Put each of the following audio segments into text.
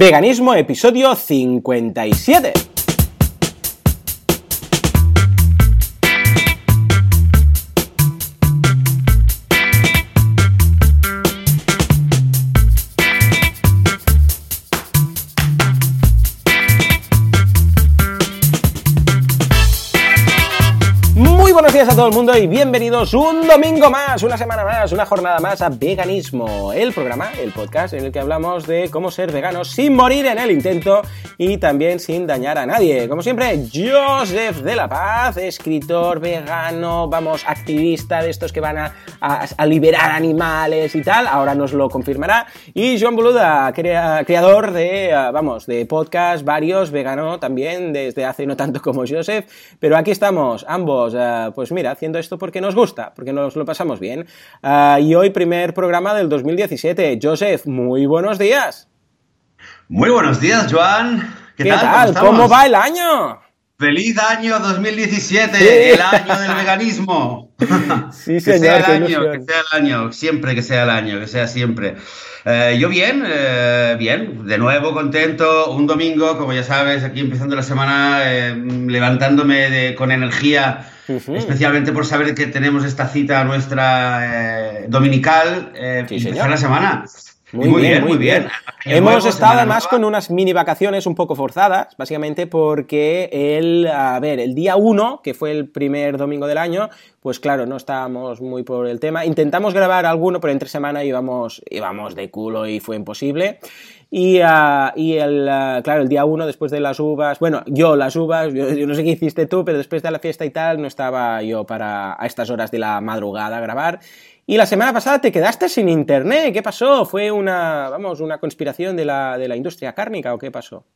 Veganismo, episodio 57. A todo el mundo y bienvenidos un domingo más, una semana más, una jornada más a Veganismo, el programa, el podcast en el que hablamos de cómo ser veganos sin morir en el intento y también sin dañar a nadie. Como siempre, Joseph de la Paz, escritor vegano, vamos, activista de estos que van a, liberar animales y tal, ahora nos lo confirmará. Y Joan Boluda, creador de, ah, vamos, de podcast varios, vegano también desde hace no tanto como Joseph, pero aquí estamos, ambos, ah, pues pues mira, haciendo esto porque nos gusta, porque nos lo pasamos bien. Ah, y hoy primer programa del 2017. Joseph, muy buenos días. Muy buenos días, Joan. ¿Qué, tal? ¿Cómo, va el año? ¡Feliz año 2017! ¡El año del veganismo! Sí, señor. que sea el año, que sea el año, siempre que sea el año, que sea siempre. Eh, yo bien, eh, bien, de nuevo contento, un domingo, como ya sabes, aquí empezando la semana, eh, levantándome con energía especialmente por saber que tenemos esta cita nuestra eh, dominical eh, la semana. Muy, bien, muy bien. Hemos estado además con unas mini vacaciones un poco forzadas, básicamente porque el, a ver, el día 1, que fue el primer domingo del año, pues claro, no estábamos muy por el tema. Intentamos grabar alguno, pero entre semana íbamos, íbamos de culo y fue imposible. Y, ah, y el, ah, claro, el día uno, después de las uvas, bueno, yo las uvas, yo, no sé qué hiciste tú, pero después de la fiesta y tal, no estaba yo para a estas horas de la madrugada a grabar. Y la semana pasada te quedaste sin internet, ¿qué pasó? ¿Fue una, vamos, una conspiración de la, de la industria cárnica o qué pasó?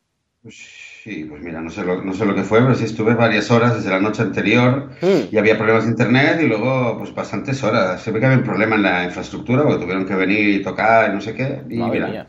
Pues Sí, pues mira, no sé, lo, no sé lo que fue, pero sí estuve varias horas desde la noche anterior mm. y había problemas de internet y luego pues bastantes horas. Se ve que había un problema en la infraestructura porque tuvieron que venir y tocar y no sé qué. Y mira.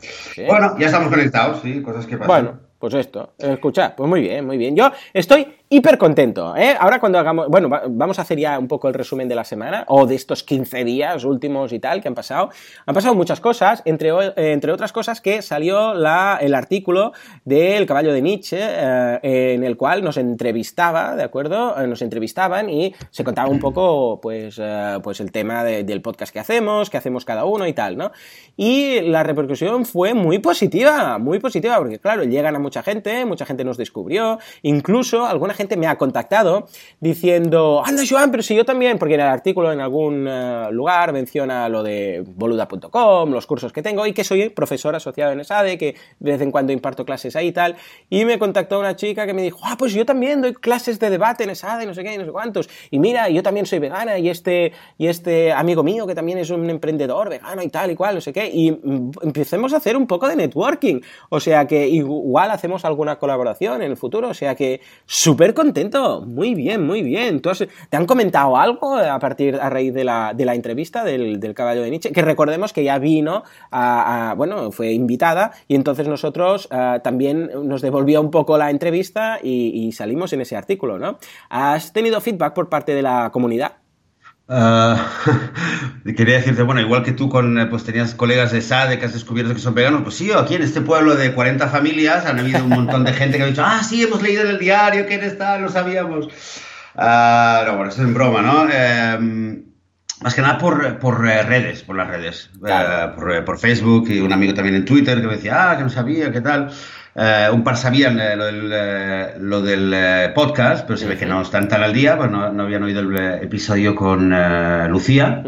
Bueno, ya estamos conectados, sí, cosas que pasan. Bueno, pues esto, escucha, pues muy bien, muy bien. Yo estoy hiper contento. ¿eh? Ahora cuando hagamos, bueno, vamos a hacer ya un poco el resumen de la semana o de estos 15 días últimos y tal que han pasado. Han pasado muchas cosas, entre, entre otras cosas que salió la, el artículo del caballo de Nietzsche eh, en el cual nos entrevistaba, ¿de acuerdo? Eh, nos entrevistaban y se contaba un poco pues, eh, pues el tema del podcast que hacemos, que hacemos cada uno y tal, ¿no? Y la repercusión fue muy positiva, muy positiva, porque claro, llegan a mucha gente, mucha gente nos descubrió, incluso alguna gente me ha contactado diciendo, anda Joan, pero si yo también, porque en el artículo en algún eh, lugar menciona lo de boluda.com, los cursos que tengo y que soy profesor asociado en ESADE, que de vez en cuando imparto clases ahí y tal. Y me contactó una chica que me dijo, ah, pues yo también doy clases de debate en ESADE, no sé qué, no sé cuántos. Y mira, yo también soy vegana y este, y este amigo mío que también es un emprendedor vegano y tal y cual, no sé qué. Y mm, empecemos a hacer un poco de networking. O sea que igual hacemos alguna colaboración en el futuro. O sea que súper contento, muy bien, muy bien. ¿Te han comentado algo a partir, a raíz de la, de la entrevista del, caballo de Nietzsche? Que recordemos que ya vino, a, bueno, fue invitada y entonces nosotros eh, también nos devolvió un poco la entrevista y, salimos en ese artículo, ¿no? ¿Has tenido feedback por parte de la comunidad? Uh, quería decirte, bueno, igual que tú con, eh, pues tenías colegas de SADE que has descubierto que son veganos, pues sí, aquí en este pueblo de 40 familias han habido un montón de gente que ha dicho, ah, sí, hemos leído en el diario que eres tal, lo sabíamos. Uh, no, bueno, esto es en broma, ¿no? Eh, más que nada por, por redes, por las redes, por, por, Facebook y un amigo también en Twitter que me decía, ah, que no sabía, qué tal. Eh, un par sabían eh, lo del, eh, lo del podcast, pero se ve que no están tan al día, pues no, no habían oído el episodio con Lucía.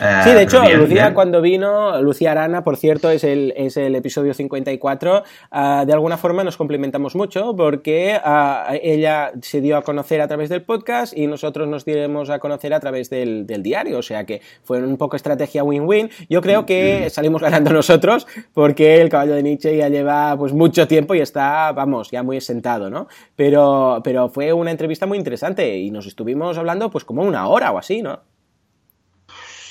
Eh, sí, de hecho, Lucía cuando vino, Lucía Arana, por cierto, es el, es el episodio 54, ah, de alguna forma nos complementamos mucho porque ah, ella se dio a conocer a través del podcast y nosotros nos diremos a conocer a través del, diario, o sea que fue un poco estrategia win-win. Yo creo que salimos ganando nosotros porque el caballo de Nietzsche ya lleva pues mucho tiempo y está, vamos, ya muy sentado, ¿no? Pero, pero fue una entrevista muy interesante y nos estuvimos hablando pues como una hora o así, ¿no?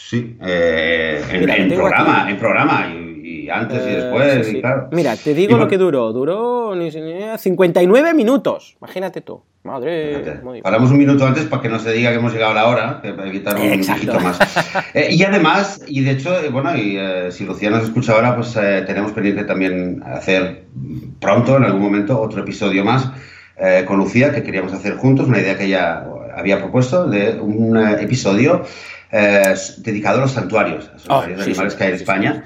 Sí, eh, en, programa, en programa. Y, y antes y después, sí, sí. y claro. Mira, te digo lo que duró. Duró ni- ni- 59 minutos. Imagínate tú. Madre. Bien. Paramos un minuto antes para que no se diga que hemos llegado a la hora, que para evitar un Exacto. poquito más. Eh, y además, y de hecho, eh, bueno, y eh, si Lucía nos escucha ahora, pues eh, tenemos pendiente también hacer pronto, en algún momento, otro episodio más eh, con Lucía que queríamos hacer juntos, una idea que ella había propuesto de un eh, episodio eh, dedicado a los santuarios, a los Oh, santuarios de sí, animales sí, que hay en España.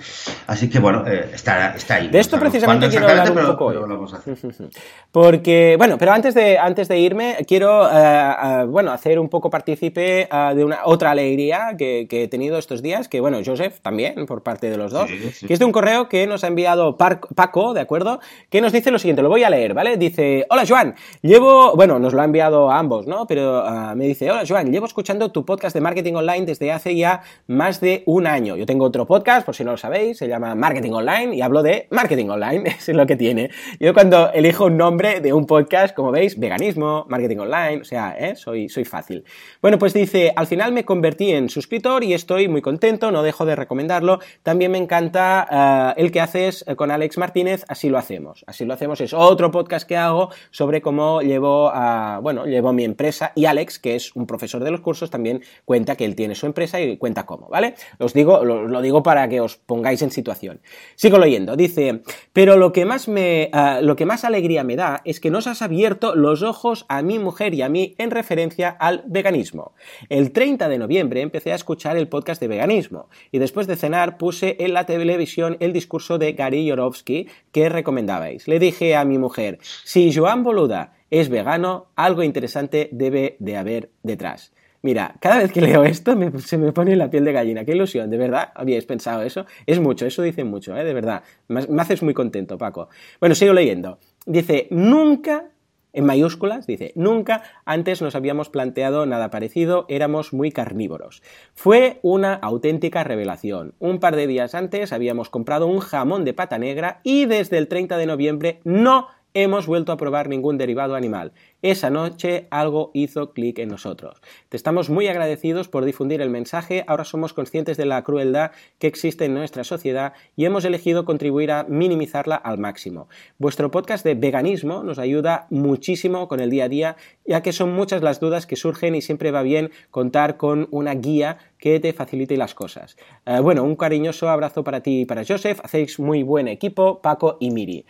Así que bueno, eh, está, está ahí. De esto No precisamente quiero hablar un exactamente, poco pero- vamos a hacer. Porque, bueno, pero antes de, antes de irme, quiero, eh, eh, bueno, hacer un poco partícipe eh, de una otra alegría que, que he tenido estos días, que, bueno, Joseph también, por parte de los dos, Sí, que es de un correo que nos ha enviado Paco, ¿de acuerdo? Que nos dice lo siguiente, lo voy a leer, ¿vale? Dice, hola Joan, llevo, bueno, nos lo ha enviado a ambos, ¿no? Pero ah, me dice, hola Joan, llevo escuchando tu podcast de marketing online desde hace ya más de un año. Yo tengo otro podcast, por si no lo sabéis, se llama Marketing Online y hablo de marketing online, es lo que tiene. Yo cuando elijo un nombre de un podcast, como veis, veganismo, marketing online, o sea, ¿eh? soy, soy fácil. Bueno, pues dice, al final me convertí en suscriptor y estoy muy contento, no dejo de recomendarlo. También me encanta ah, el que haces eh, con Alex Martínez, así lo hacemos. Así lo hacemos es otro podcast que hago sobre cómo llevo a, bueno, llevo mi empresa y Alex, que es un profesor de los cursos, también cuenta que él tiene su empresa y cuenta cómo, ¿vale? Os digo, lo, lo digo para que os pongáis en situación. Sigo leyendo, dice, pero lo que más me, ah, lo que más alegría me da es que nos has abierto los ojos a mi mujer y a mí en referencia al veganismo. El 30 de noviembre empecé a escuchar el podcast de veganismo y después de cenar puse en la televisión el discurso de Gary Yorovsky que recomendabais. Le dije a mi mujer, si Joan Boluda es vegano, algo interesante debe de haber detrás. Mira, cada vez que leo esto se me pone la piel de gallina. Qué ilusión, ¿de verdad? ¿Habíais pensado eso? Es mucho, eso dice mucho, ¿eh? De verdad. Me, me haces muy contento, Paco. Bueno, sigo leyendo. Dice, nunca, en mayúsculas, dice, nunca antes nos habíamos planteado nada parecido, éramos muy carnívoros. Fue una auténtica revelación. Un par de días antes habíamos comprado un jamón de pata negra y desde el 30 de noviembre no hemos vuelto a probar ningún derivado animal. Esa noche algo hizo clic en nosotros. Te estamos muy agradecidos por difundir el mensaje, ahora somos conscientes de la crueldad que existe en nuestra sociedad y hemos elegido contribuir a minimizarla al máximo. Vuestro podcast de veganismo nos ayuda muchísimo con el día a día, ya que son muchas las dudas que surgen y siempre va bien contar con una guía que te facilite las cosas. Eh, bueno, un cariñoso abrazo para ti y para Joseph, hacéis muy buen equipo, Paco y Miri.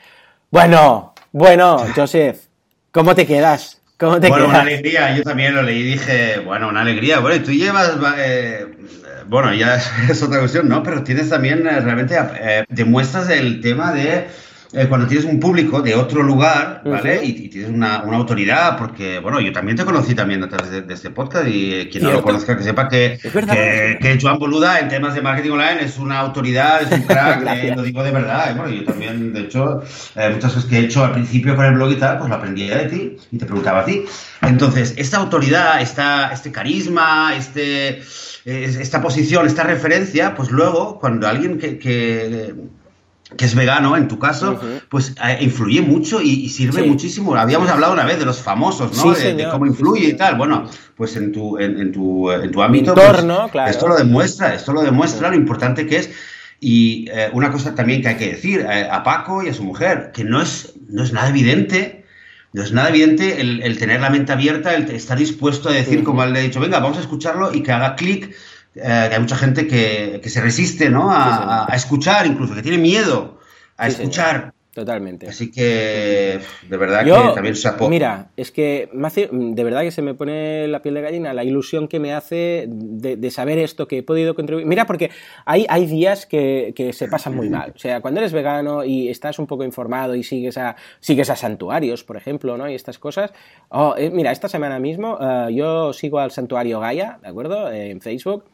Bueno, bueno, Joseph, ¿cómo te quedas? ¿Cómo te Bueno, una alegría, yo también lo leí y dije, bueno, una alegría. Bueno, y tú llevas, eh, bueno, ya es, es otra cuestión, ¿no? Pero tienes también, eh, realmente, eh, demuestras el tema de eh, cuando tienes un público de otro lugar, ¿vale? Y, y tienes una, una autoridad, porque, bueno, yo también te conocí también a través de, de este podcast y eh, quien no lo conozca, que sepa que, que, que Joan Boluda en temas de marketing online es una autoridad, es un crack, eh, lo digo de verdad. eh, bueno, yo también, de hecho, eh, muchas cosas que he hecho al principio con el blog y tal, pues lo aprendía de ti y te preguntaba a ti. Entonces, esta autoridad, esta, este carisma, este, es- esta posición, esta referencia, pues luego, cuando alguien que, que, que es vegano, en tu caso, Ujú. pues eh, influye mucho y, y sirve Sí. muchísimo. Habíamos hablado una vez de los famosos, ¿no? Sí, de, de cómo influye y tal. Bueno, pues en tu, en, en tu, en tu ámbito. entorno, pues, claro. Esto lo demuestra, esto lo demuestra lo importante que es. Y eh, una cosa también que hay que decir eh, a Paco y a su mujer, que no es, no es nada evidente, no es nada evidente el, el tener la mente abierta, el estar dispuesto a decir, Ujú. como él le ha dicho, venga, vamos a escucharlo y que haga clic, eh, que hay mucha gente que, que se resiste, ¿no? A, Sí, señor. a- escuchar, incluso, que tiene miedo a Sí, señor. escuchar. Totalmente. Así que, de verdad Yo, que también se apo- mira, es que me hace, de verdad que se me pone la piel de gallina la ilusión que me hace de, de saber esto, que he podido contribuir. Mira, porque hay, hay días que, que se pasan muy mal. O sea, cuando eres vegano y estás un poco informado y sigues a, sigues a santuarios, por ejemplo, ¿no? Y estas cosas. Oh, eh, mira, esta semana mismo eh, yo sigo al santuario Gaia, ¿de acuerdo? Eh, en Facebook.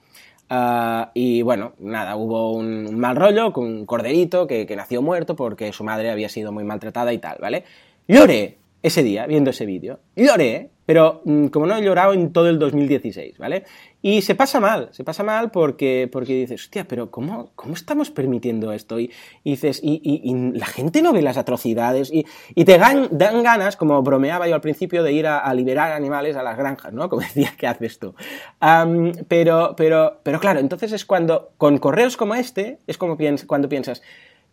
Ah, y bueno, nada, hubo un, mal rollo con un corderito que, que nació muerto porque su madre había sido muy maltratada y tal, ¿vale? Lloré ese día viendo ese vídeo. Lloré, pero mm, como no he llorado en todo el 2016, ¿vale? Y se pasa mal, se pasa mal porque, porque dices, hostia, pero ¿cómo, cómo estamos permitiendo esto? Y, dices, y, la gente no ve las atrocidades y, te gan- dan ganas, como bromeaba yo al principio, de ir a, liberar animales a las granjas, ¿no? Como decía, ¿qué haces tú? Pero, pero, pero claro, entonces es cuando, con correos como este, es como piens- cuando piensas,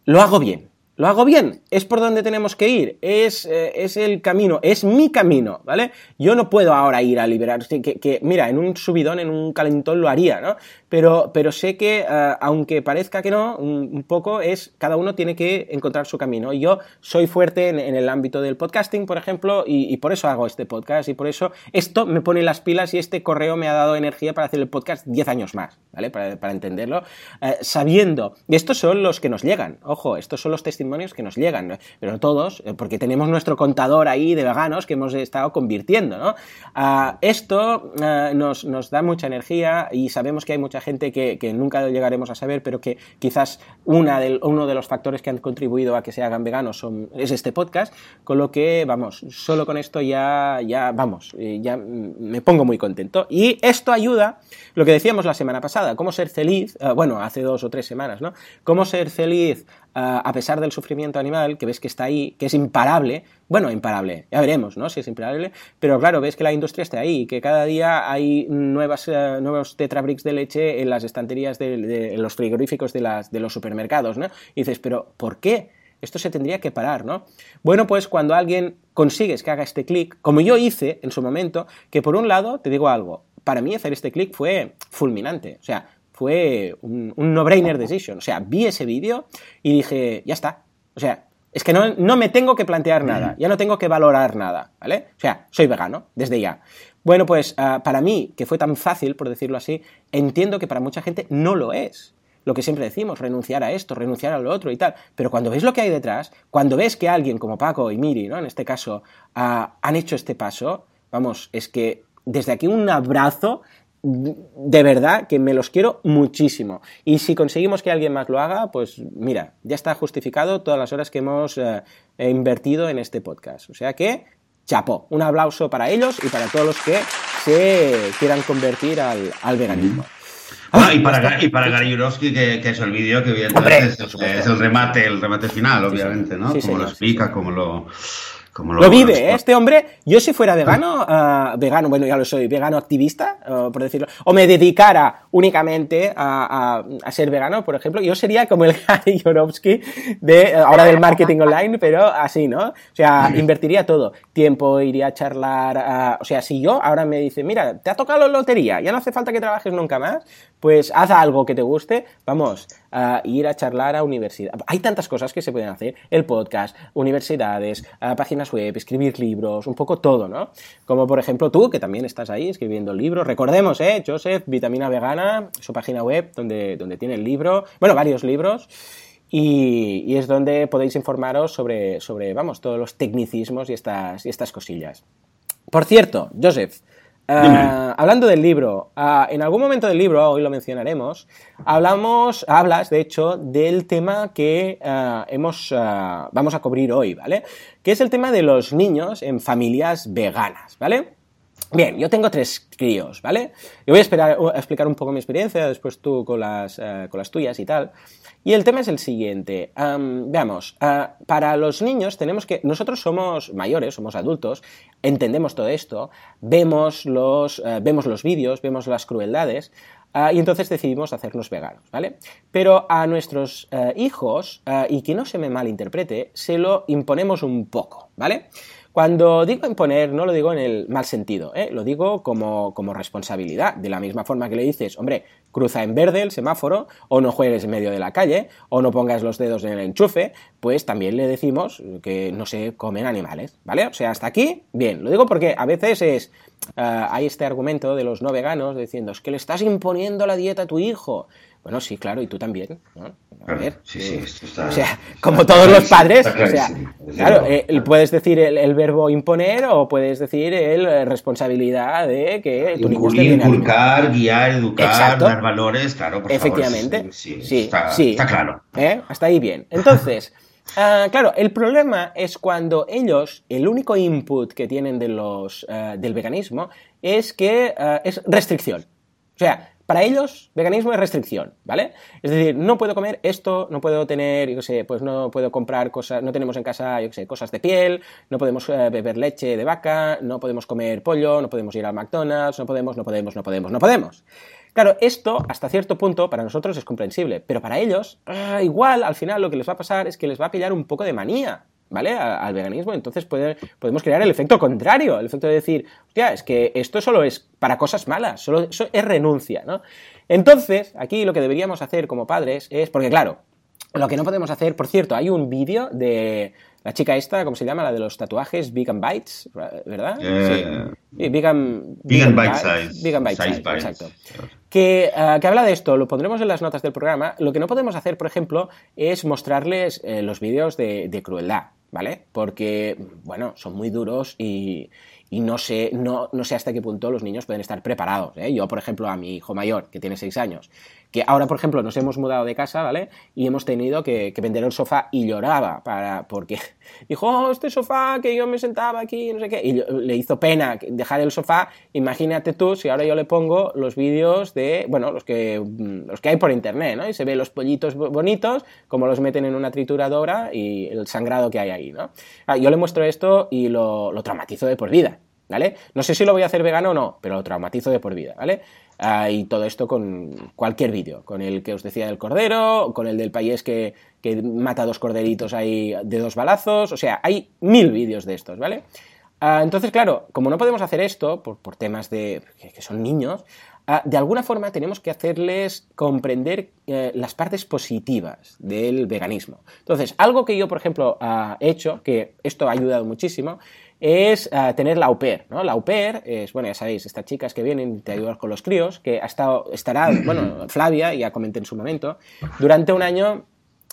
lo hago bien. Lo hago bien, es por donde tenemos que ir, es, eh, es, el camino, es mi camino, ¿vale? Yo no puedo ahora ir a liberar, que, que, mira, en un subidón, en un calentón lo haría, ¿no? Pero, pero sé que, eh, aunque parezca que no, un, poco es, cada uno tiene que encontrar su camino. Yo soy fuerte en, el ámbito del podcasting, por ejemplo, y, por eso hago este podcast, y por eso esto me pone las pilas y este correo me ha dado energía para hacer el podcast 10 años más, ¿vale? Para, para entenderlo, eh, sabiendo, y estos son los que nos llegan, ojo, estos son los testimonios que nos llegan, pero todos, eh, porque tenemos nuestro contador ahí de veganos que hemos estado convirtiendo, ¿no? Ah, esto ah, nos, da mucha energía y sabemos que hay mucha gente que, nunca llegaremos a saber, pero que quizás una uno de los factores que han contribuido a que se hagan veganos es este podcast, con lo que, vamos, solo con esto ya, ya, vamos, eh, ya me pongo muy contento. Y esto ayuda, lo que decíamos la semana pasada, cómo ser feliz, bueno, hace dos o tres semanas, ¿no? Cómo ser feliz a pesar del sufrimiento animal, que ves que está ahí, que es imparable, bueno, imparable, ya veremos, ¿no? Si es imparable, pero claro, ves que la industria está ahí, que cada día hay nuevas, uh, nuevos tetrabricks de leche en las estanterías de, los frigoríficos de, las, de los supermercados, ¿no? Y dices, pero ¿por qué? Esto se tendría que parar, ¿no? Bueno, pues cuando alguien consigues que haga este clic, como yo hice en su momento, que por un lado, te digo algo, para mí hacer este clic fue fulminante, o sea, fue un, no-brainer decision. O sea, vi ese vídeo y dije, ya está. O sea, es que no, no, me tengo que plantear nada, ya no tengo que valorar nada, ¿vale? O sea, soy vegano, desde ya. Bueno, pues ah, para mí, que fue tan fácil, por decirlo así, entiendo que para mucha gente no lo es. Lo que siempre decimos, renunciar a esto, renunciar a lo otro y tal. Pero cuando ves lo que hay detrás, cuando ves que alguien como Paco y Miri, ¿no? En este caso, ah, han hecho este paso, vamos, es que desde aquí un abrazo de verdad que me los quiero muchísimo. Y si conseguimos que alguien más lo haga, pues mira, ya está justificado todas las horas que hemos eh, invertido en este podcast. O sea que, chapo, un aplauso para ellos y para todos los que se quieran convertir al, veganismo. y para, y para Gary Yurovsky, que, que es el vídeo, que evidentemente es, el remate, el remate final, obviamente, ¿no? como lo explica, como lo lo, vive, ¿eh? este hombre. Yo si fuera vegano, uh, vegano, bueno, ya lo soy, vegano activista, uh, por decirlo, o me dedicara únicamente a, a, ser vegano, por ejemplo, yo sería como el Gary Yorovsky de uh, ahora del marketing online, pero así, ¿no? O sea, invertiría todo. Tiempo, iría a charlar, o sea, si yo ahora me dice, mira, te ha tocado la lotería, ya no hace falta que trabajes nunca más, pues haz algo que te guste, vamos, ir a charlar a universidad. Hay tantas cosas que se pueden hacer, el podcast, universidades, páginas web, escribir libros, un poco todo, ¿no? Como por ejemplo tú, que también estás ahí escribiendo libros. Recordemos, ¿eh? Joseph, Vitamina Vegana, su página web donde, donde tiene el libro, bueno, varios libros. Y, es donde podéis informaros sobre, sobre, vamos, todos los tecnicismos y estas, y estas cosillas. Por cierto, Joseph, Ah, hablando del libro, ah, en algún momento del libro, hoy lo mencionaremos, hablamos, hablas, de hecho, del tema que ah, hemos, vamos a cubrir hoy, ¿vale? Que es el tema de los niños en familias veganas, ¿vale? Bien, yo tengo tres críos, ¿vale? Yo voy a, esperar, a explicar un poco mi experiencia, después tú con las, con las tuyas y tal. Y el tema es el siguiente. veamos, ah, para los niños tenemos que. Nosotros somos mayores, somos adultos, entendemos todo esto, vemos los, eh, vemos los vídeos, vemos las crueldades. Ah, y entonces decidimos hacernos veganos, ¿vale? Pero a nuestros eh, hijos, ah, y que no se me malinterprete, se lo imponemos un poco, ¿vale? Cuando digo imponer, no lo digo en el mal sentido, ¿eh? lo digo como, como, responsabilidad. De la misma forma que le dices, hombre, cruza en verde el semáforo, o no juegues en medio de la calle, o no pongas los dedos en el enchufe, pues también le decimos que no se comen animales, ¿vale? O sea, hasta aquí, bien. Lo digo porque a veces es. Ah, hay este argumento de los no veganos diciendo es que le estás imponiendo la dieta a tu hijo. Bueno, sí, claro, y tú también. A ver, sí, sí, esto está, o sea, como todos los padres, o sea, claro, eh, puedes decir el, verbo imponer o puedes decir el eh, responsabilidad de que tu niño Inculcar, guiar, educar, dar valores, claro, por Efectivamente, sí, sí, está, está, claro. ¿Eh? Hasta ahí bien. Entonces, uh, claro, el problema es cuando ellos, el único input que tienen de los, uh, del veganismo es que uh, es restricción. O sea, para ellos, veganismo es restricción, ¿vale? Es decir, no puedo comer esto, no puedo tener, yo qué sé, pues no puedo comprar cosas, no tenemos en casa, yo qué sé, cosas de piel, no podemos eh, beber leche de vaca, no podemos comer pollo, no podemos ir al McDonald's, no podemos, no podemos, no podemos, no podemos. Claro, esto hasta cierto punto para nosotros es comprensible, pero para ellos, ah, igual al final lo que les va a pasar es que les va a pillar un poco de manía. ¿Vale? Al veganismo, entonces podemos crear el efecto contrario, el efecto de decir, hostia, es que esto solo es para cosas malas, solo eso es renuncia, ¿no? Entonces, aquí lo que deberíamos hacer como padres es, porque claro, lo que no podemos hacer, por cierto, hay un vídeo de la chica esta, ¿cómo se llama? La de los tatuajes, Vegan Bites, ¿verdad? Eh, sí. Vegan, vegan, Bite Size. Vegan Bite Size, exacto. Que, eh, que, habla de esto, lo pondremos en las notas del programa. Lo que no podemos hacer, por ejemplo, es mostrarles eh, los vídeos de, de crueldad, ¿vale? Porque, bueno, son muy duros y, y no sé, no, no sé hasta qué punto los niños pueden estar preparados. ¿eh? Yo, por ejemplo, a mi hijo mayor, que tiene 6 años, que ahora, por ejemplo, nos hemos mudado de casa, ¿vale? Y hemos tenido que, vender el sofá y lloraba para, porque dijo, oh, este sofá que yo me sentaba aquí, no sé qué, y le hizo pena dejar el sofá. Imagínate tú si ahora yo le pongo los vídeos de, bueno, los que, los que hay por internet, ¿no? Y se ve los pollitos bonitos, como los meten en una trituradora y el sangrado que hay ahí, ¿no? Ah, yo le muestro esto y lo, lo traumatizo de por vida. ¿Vale? No sé si lo voy a hacer vegano o no, pero lo traumatizo de por vida, ¿vale? Ah, y todo esto con cualquier vídeo, con el que os decía del cordero, con el del país que, que mata dos corderitos ahí de dos balazos, o sea, hay mil vídeos de estos, ¿vale? Ah, entonces, claro, como no podemos hacer esto por, por temas de que, son niños, ah, de alguna forma tenemos que hacerles comprender eh, las partes positivas del veganismo. Entonces, algo que yo, por ejemplo, he hecho, que esto ha ayudado muchísimo, es uh, tener la au pair, ¿no? La au pair es, bueno, ya sabéis, estas chicas que vienen y te ayudan con los críos, que ha estado, estará, bueno, Flavia, ya comenté en su momento, durante un año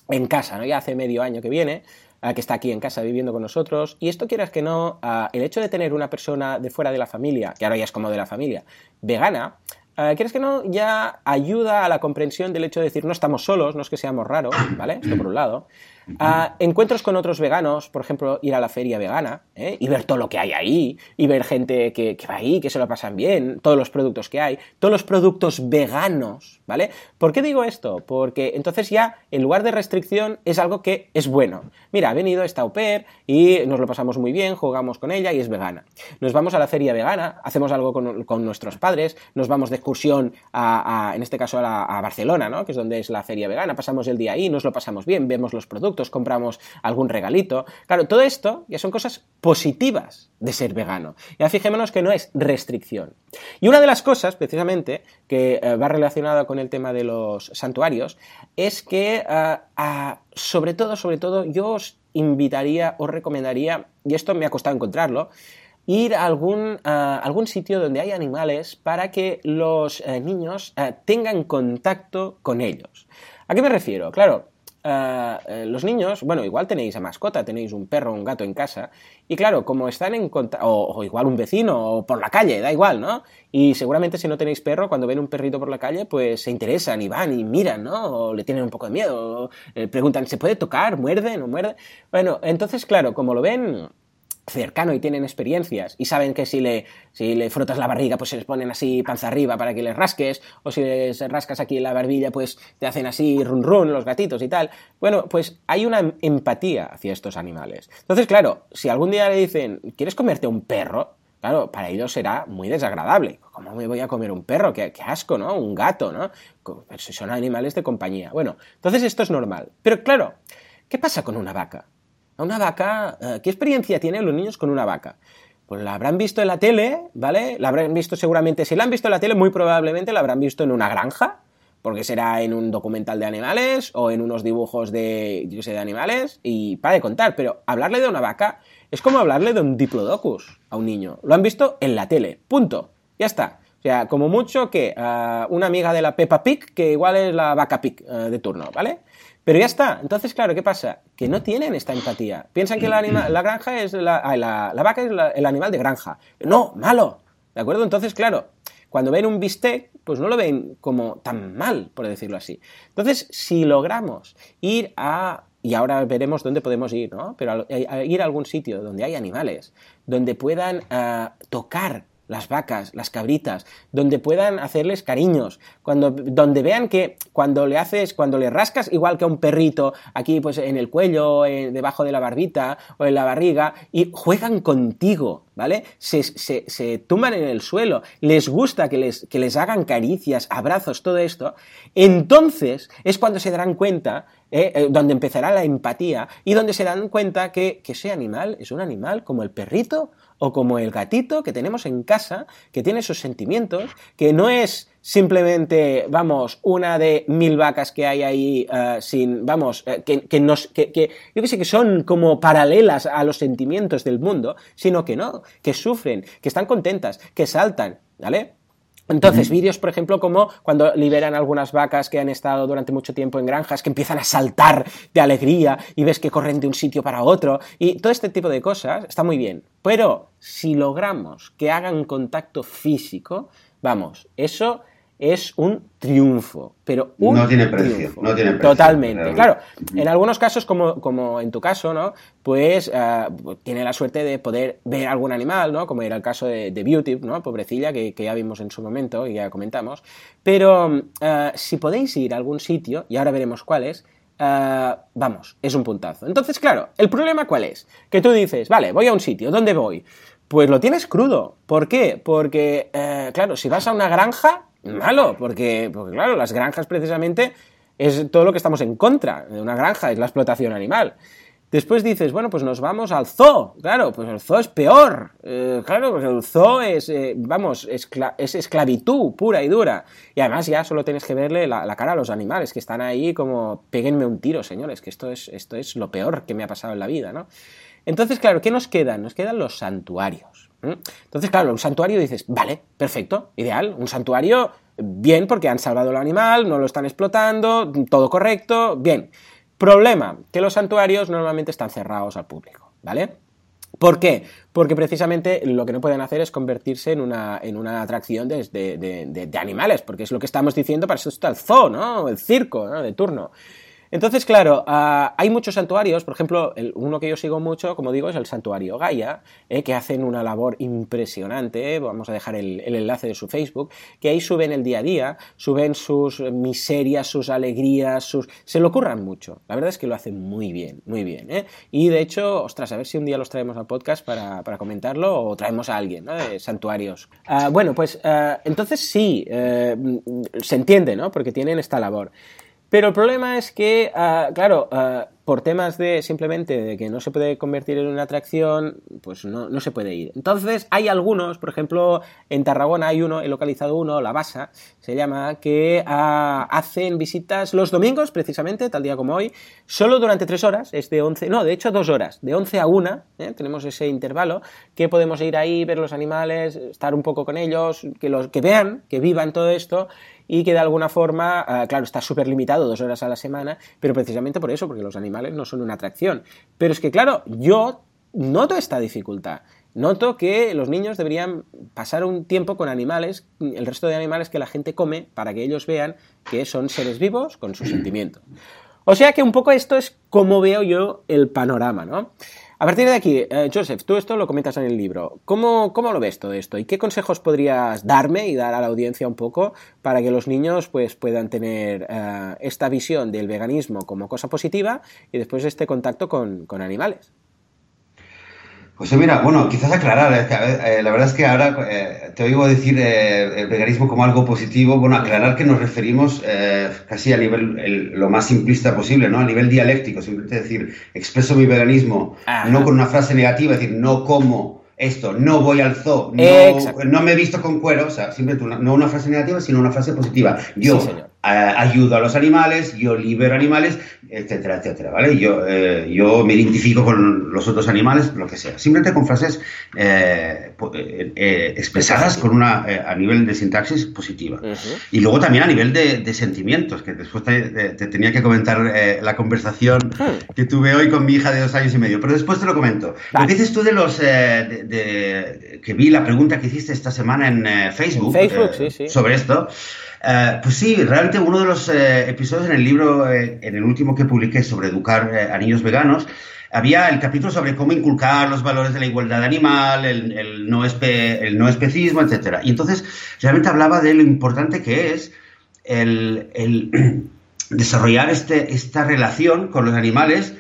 en casa, ¿no? Ya hace medio año que viene, uh, que está aquí en casa viviendo con nosotros, y esto quieras que no, uh, el hecho de tener una persona de fuera de la familia, que ahora ya es como de la familia, vegana, ¿Quieres que no? Ya ayuda a la comprensión del hecho de decir no estamos solos, no es que seamos raros, ¿vale? Esto por un lado encuentros con otros veganos, por ejemplo, ir a la feria vegana ¿eh? y ver todo lo que hay ahí, y ver gente que, va ahí, que se lo pasan bien, todos los productos que hay, todos los productos veganos, ¿vale? ¿Por qué digo esto? Porque entonces ya, en lugar de restricción, es algo que es bueno. Mira, ha venido esta au pair y nos lo pasamos muy bien, jugamos con ella y es vegana. Nos vamos a la feria vegana, hacemos algo con, nuestros padres, nos vamos de excursión a, en este caso, a, a Barcelona, ¿no? Que es donde es la feria vegana, pasamos el día ahí, nos lo pasamos bien, vemos los productos, compramos algún regalito. Claro, todo esto ya son cosas positivas de ser vegano. Ya fijémonos que no es restricción. Y una de las cosas, precisamente, que eh, va relacionada con el tema de los santuarios, es que, eh, sobre todo, sobre todo, yo os invitaría, os recomendaría, y esto me ha costado encontrarlo, ir a algún, algún sitio donde hay animales para que los eh, niños tengan contacto con ellos. ¿A qué me refiero? Claro, eh, los niños, bueno, igual tenéis a mascota, tenéis un perro o un gato en casa, y claro, como están en contacto, o, igual un vecino, o por la calle, da igual, ¿no? Y seguramente si no tenéis perro, cuando ven un perrito por la calle, pues se interesan y van y miran, ¿no? O le tienen un poco de miedo, o, eh, preguntan, ¿se puede tocar? ¿Muerde? ¿No muerde? Bueno, entonces, claro, como lo ven cercano y tienen experiencias y saben que si le, si le frotas la barriga pues se les ponen así panza arriba para que les rasques o si les rascas aquí la barbilla pues te hacen así run run los gatitos y tal. Bueno, pues hay una empatía hacia estos animales. Entonces, claro, si algún día le dicen, ¿quieres comerte un perro? Claro, para ellos será muy desagradable. ¿Cómo me voy a comer un perro? Qué, qué asco, ¿no? Un gato, ¿no? Pero si son animales de compañía. Bueno, entonces esto es normal. Pero claro, ¿qué pasa con una vaca? Una vaca, eh, ¿qué experiencia tienen los niños con una vaca? Pues la habrán visto en la tele, ¿vale? La habrán visto seguramente, si la han visto en la tele, muy probablemente la habrán visto en una granja, porque será en un documental de animales o en unos dibujos de, yo sé, de animales, y para de contar, pero hablarle de una vaca es como hablarle de un diplodocus a un niño. Lo han visto en la tele, punto. Ya está. O sea, como mucho que eh, una amiga de la Peppa Pig, que igual es la vaca Pig eh, de turno, ¿vale? Pero ya está. Entonces, claro, ¿qué pasa? Que no tienen esta empatía. Piensan que la, la granja es la, la, vaca es el animal de granja. No, malo. ¿De acuerdo? Entonces, claro, cuando ven un bistec, pues no lo ven como tan mal, por decirlo así. Entonces, si logramos ir a y ahora veremos dónde podemos ir, ¿no? Pero ir a algún sitio donde hay animales, donde puedan uh, tocar las vacas, las cabritas, donde puedan hacerles cariños, cuando, donde vean que cuando le haces, cuando le rascas igual que a un perrito, aquí pues en el cuello, debajo de la barbita o en la barriga, y juegan contigo, ¿vale? Se, se, tumban en el suelo, les gusta que les, que les hagan caricias, abrazos, todo esto, entonces es cuando se darán cuenta, eh, eh, donde empezará la empatía y donde se dan cuenta que, que ese animal es un animal como el perrito o como el gatito que tenemos en casa, que tiene sus sentimientos, que no es simplemente, vamos, una de mil vacas que hay ahí eh, sin, vamos, eh, que, nos, que, yo que sé, que son como paralelas a los sentimientos del mundo, sino que no, que sufren, que están contentas, que saltan, ¿vale? Entonces, vídeos, por ejemplo, como cuando liberan algunas vacas que han estado durante mucho tiempo en granjas, que empiezan a saltar de alegría y ves que corren de un sitio para otro, y todo este tipo de cosas está muy bien. Pero si logramos que hagan contacto físico, vamos, eso es un triunfo, pero un no tiene precio, no tiene precio. Totalmente. Claro, en algunos casos, como, como en tu caso, ¿no? Pues eh, tiene la suerte de poder ver algún animal, ¿no? Como era el caso de, Beauty, ¿no? Pobrecilla, que, ya vimos en su momento y ya comentamos. Pero eh, si podéis ir a algún sitio, y ahora veremos cuál es, eh, vamos, es un puntazo. Entonces, claro, ¿el problema cuál es? Que tú dices, vale, voy a un sitio, ¿dónde voy? Pues lo tienes crudo. ¿Por qué? Porque, claro, si vas a una granja, malo, porque, porque claro, las granjas precisamente es todo lo que estamos en contra de una granja, es la explotación animal. Después dices, bueno, pues nos vamos al zoo. Claro, pues el zoo es peor. Eh, claro, porque el zoo es, eh, vamos, es, esclavitud pura y dura. Y además ya solo tienes que verle la, cara a los animales que están ahí como, péguenme un tiro, señores, que esto es, esto es lo peor que me ha pasado en la vida, ¿no? Entonces, claro, ¿qué nos quedan? Nos quedan los santuarios. Entonces, claro, un santuario dices, vale, perfecto, ideal, un santuario, bien, porque han salvado al animal, no lo están explotando, todo correcto, bien. Problema, que los santuarios normalmente están cerrados al público, ¿vale? ¿Por qué? Porque precisamente lo que no pueden hacer es convertirse en una, en una atracción de, de, animales, porque es lo que estamos diciendo, para eso está el zoo, ¿no? El circo, ¿no? De turno. Entonces, claro, ah, hay muchos santuarios, por ejemplo, el, uno que yo sigo mucho, como digo, es el santuario Gaia, eh, que hacen una labor impresionante, vamos a dejar el, enlace de su Facebook, que ahí suben el día a día, suben sus miserias, sus alegrías, sus... se lo ocurran mucho, la verdad es que lo hacen muy bien, muy bien, ¿eh? y de hecho, ostras, a ver si un día los traemos al podcast para, comentarlo o traemos a alguien, ¿no? Santuarios. Ah, bueno, pues ah, entonces sí, eh, se entiende, ¿no? Porque tienen esta labor. Pero el problema es que, ah, claro, ah, por temas de simplemente de que no se puede convertir en una atracción, pues no, no, se puede ir. Entonces, hay algunos, por ejemplo, en Tarragona hay uno, he localizado uno, La Basa, se llama, que ah, hacen visitas los domingos, precisamente, tal día como hoy, solo durante tres horas, es de 11, no, de hecho dos horas, de 11 a 1, ¿eh? tenemos ese intervalo, que podemos ir ahí, ver los animales, estar un poco con ellos, que, los, que vean, que vivan todo esto, y que de alguna forma, ah, claro, está súper limitado, dos horas a la semana, pero precisamente por eso, porque los animales no son una atracción. Pero es que, claro, yo noto esta dificultad. Noto que los niños deberían pasar un tiempo con animales, el resto de animales que la gente come, para que ellos vean que son seres vivos con sus sentimientos. O sea que un poco esto es como veo yo el panorama, ¿no? A partir de aquí, eh, Joseph, tú esto lo comentas en el libro. ¿Cómo, ¿Cómo, lo ves todo esto? ¿Y qué consejos podrías darme y dar a la audiencia un poco para que los niños pues, puedan tener eh, esta visión del veganismo como cosa positiva y después este contacto con animales? Pues mira, bueno, quizás aclarar, eh, la verdad es que ahora eh, te oigo decir eh, el veganismo como algo positivo, bueno, aclarar que nos referimos casi a nivel lo más simplista posible, ¿no? A nivel dialéctico, simplemente decir, expreso mi veganismo, no con una frase negativa, es decir, no como esto, no voy al zoo, no, me he visto con cuero, o sea, simplemente no una frase negativa, sino una frase positiva. Yo ayudo a los animales, yo libero animales, etcétera, etcétera, ¿vale? Yo, eh, yo me identifico con los otros animales, lo que sea. Simplemente con frases eh, eh, expresadas con una, a nivel de sintaxis positiva. Y luego también a nivel de, sentimientos, que después te, tenía que comentar la conversación hmm. que tuve hoy con mi hija de dos años y medio, pero después te lo comento. Lo que dices tú de los... De, que vi la pregunta que hiciste esta semana en Facebook, Facebook sí, sí. sobre esto. Eh, pues sí, realmente uno de los eh, episodios en el libro, eh, en el último que publiqué sobre educar a niños veganos, había el capítulo sobre cómo inculcar los valores de la igualdad animal, el, no, especismo, etc. Y entonces realmente hablaba de lo importante que es el, desarrollar este, esta relación con los animales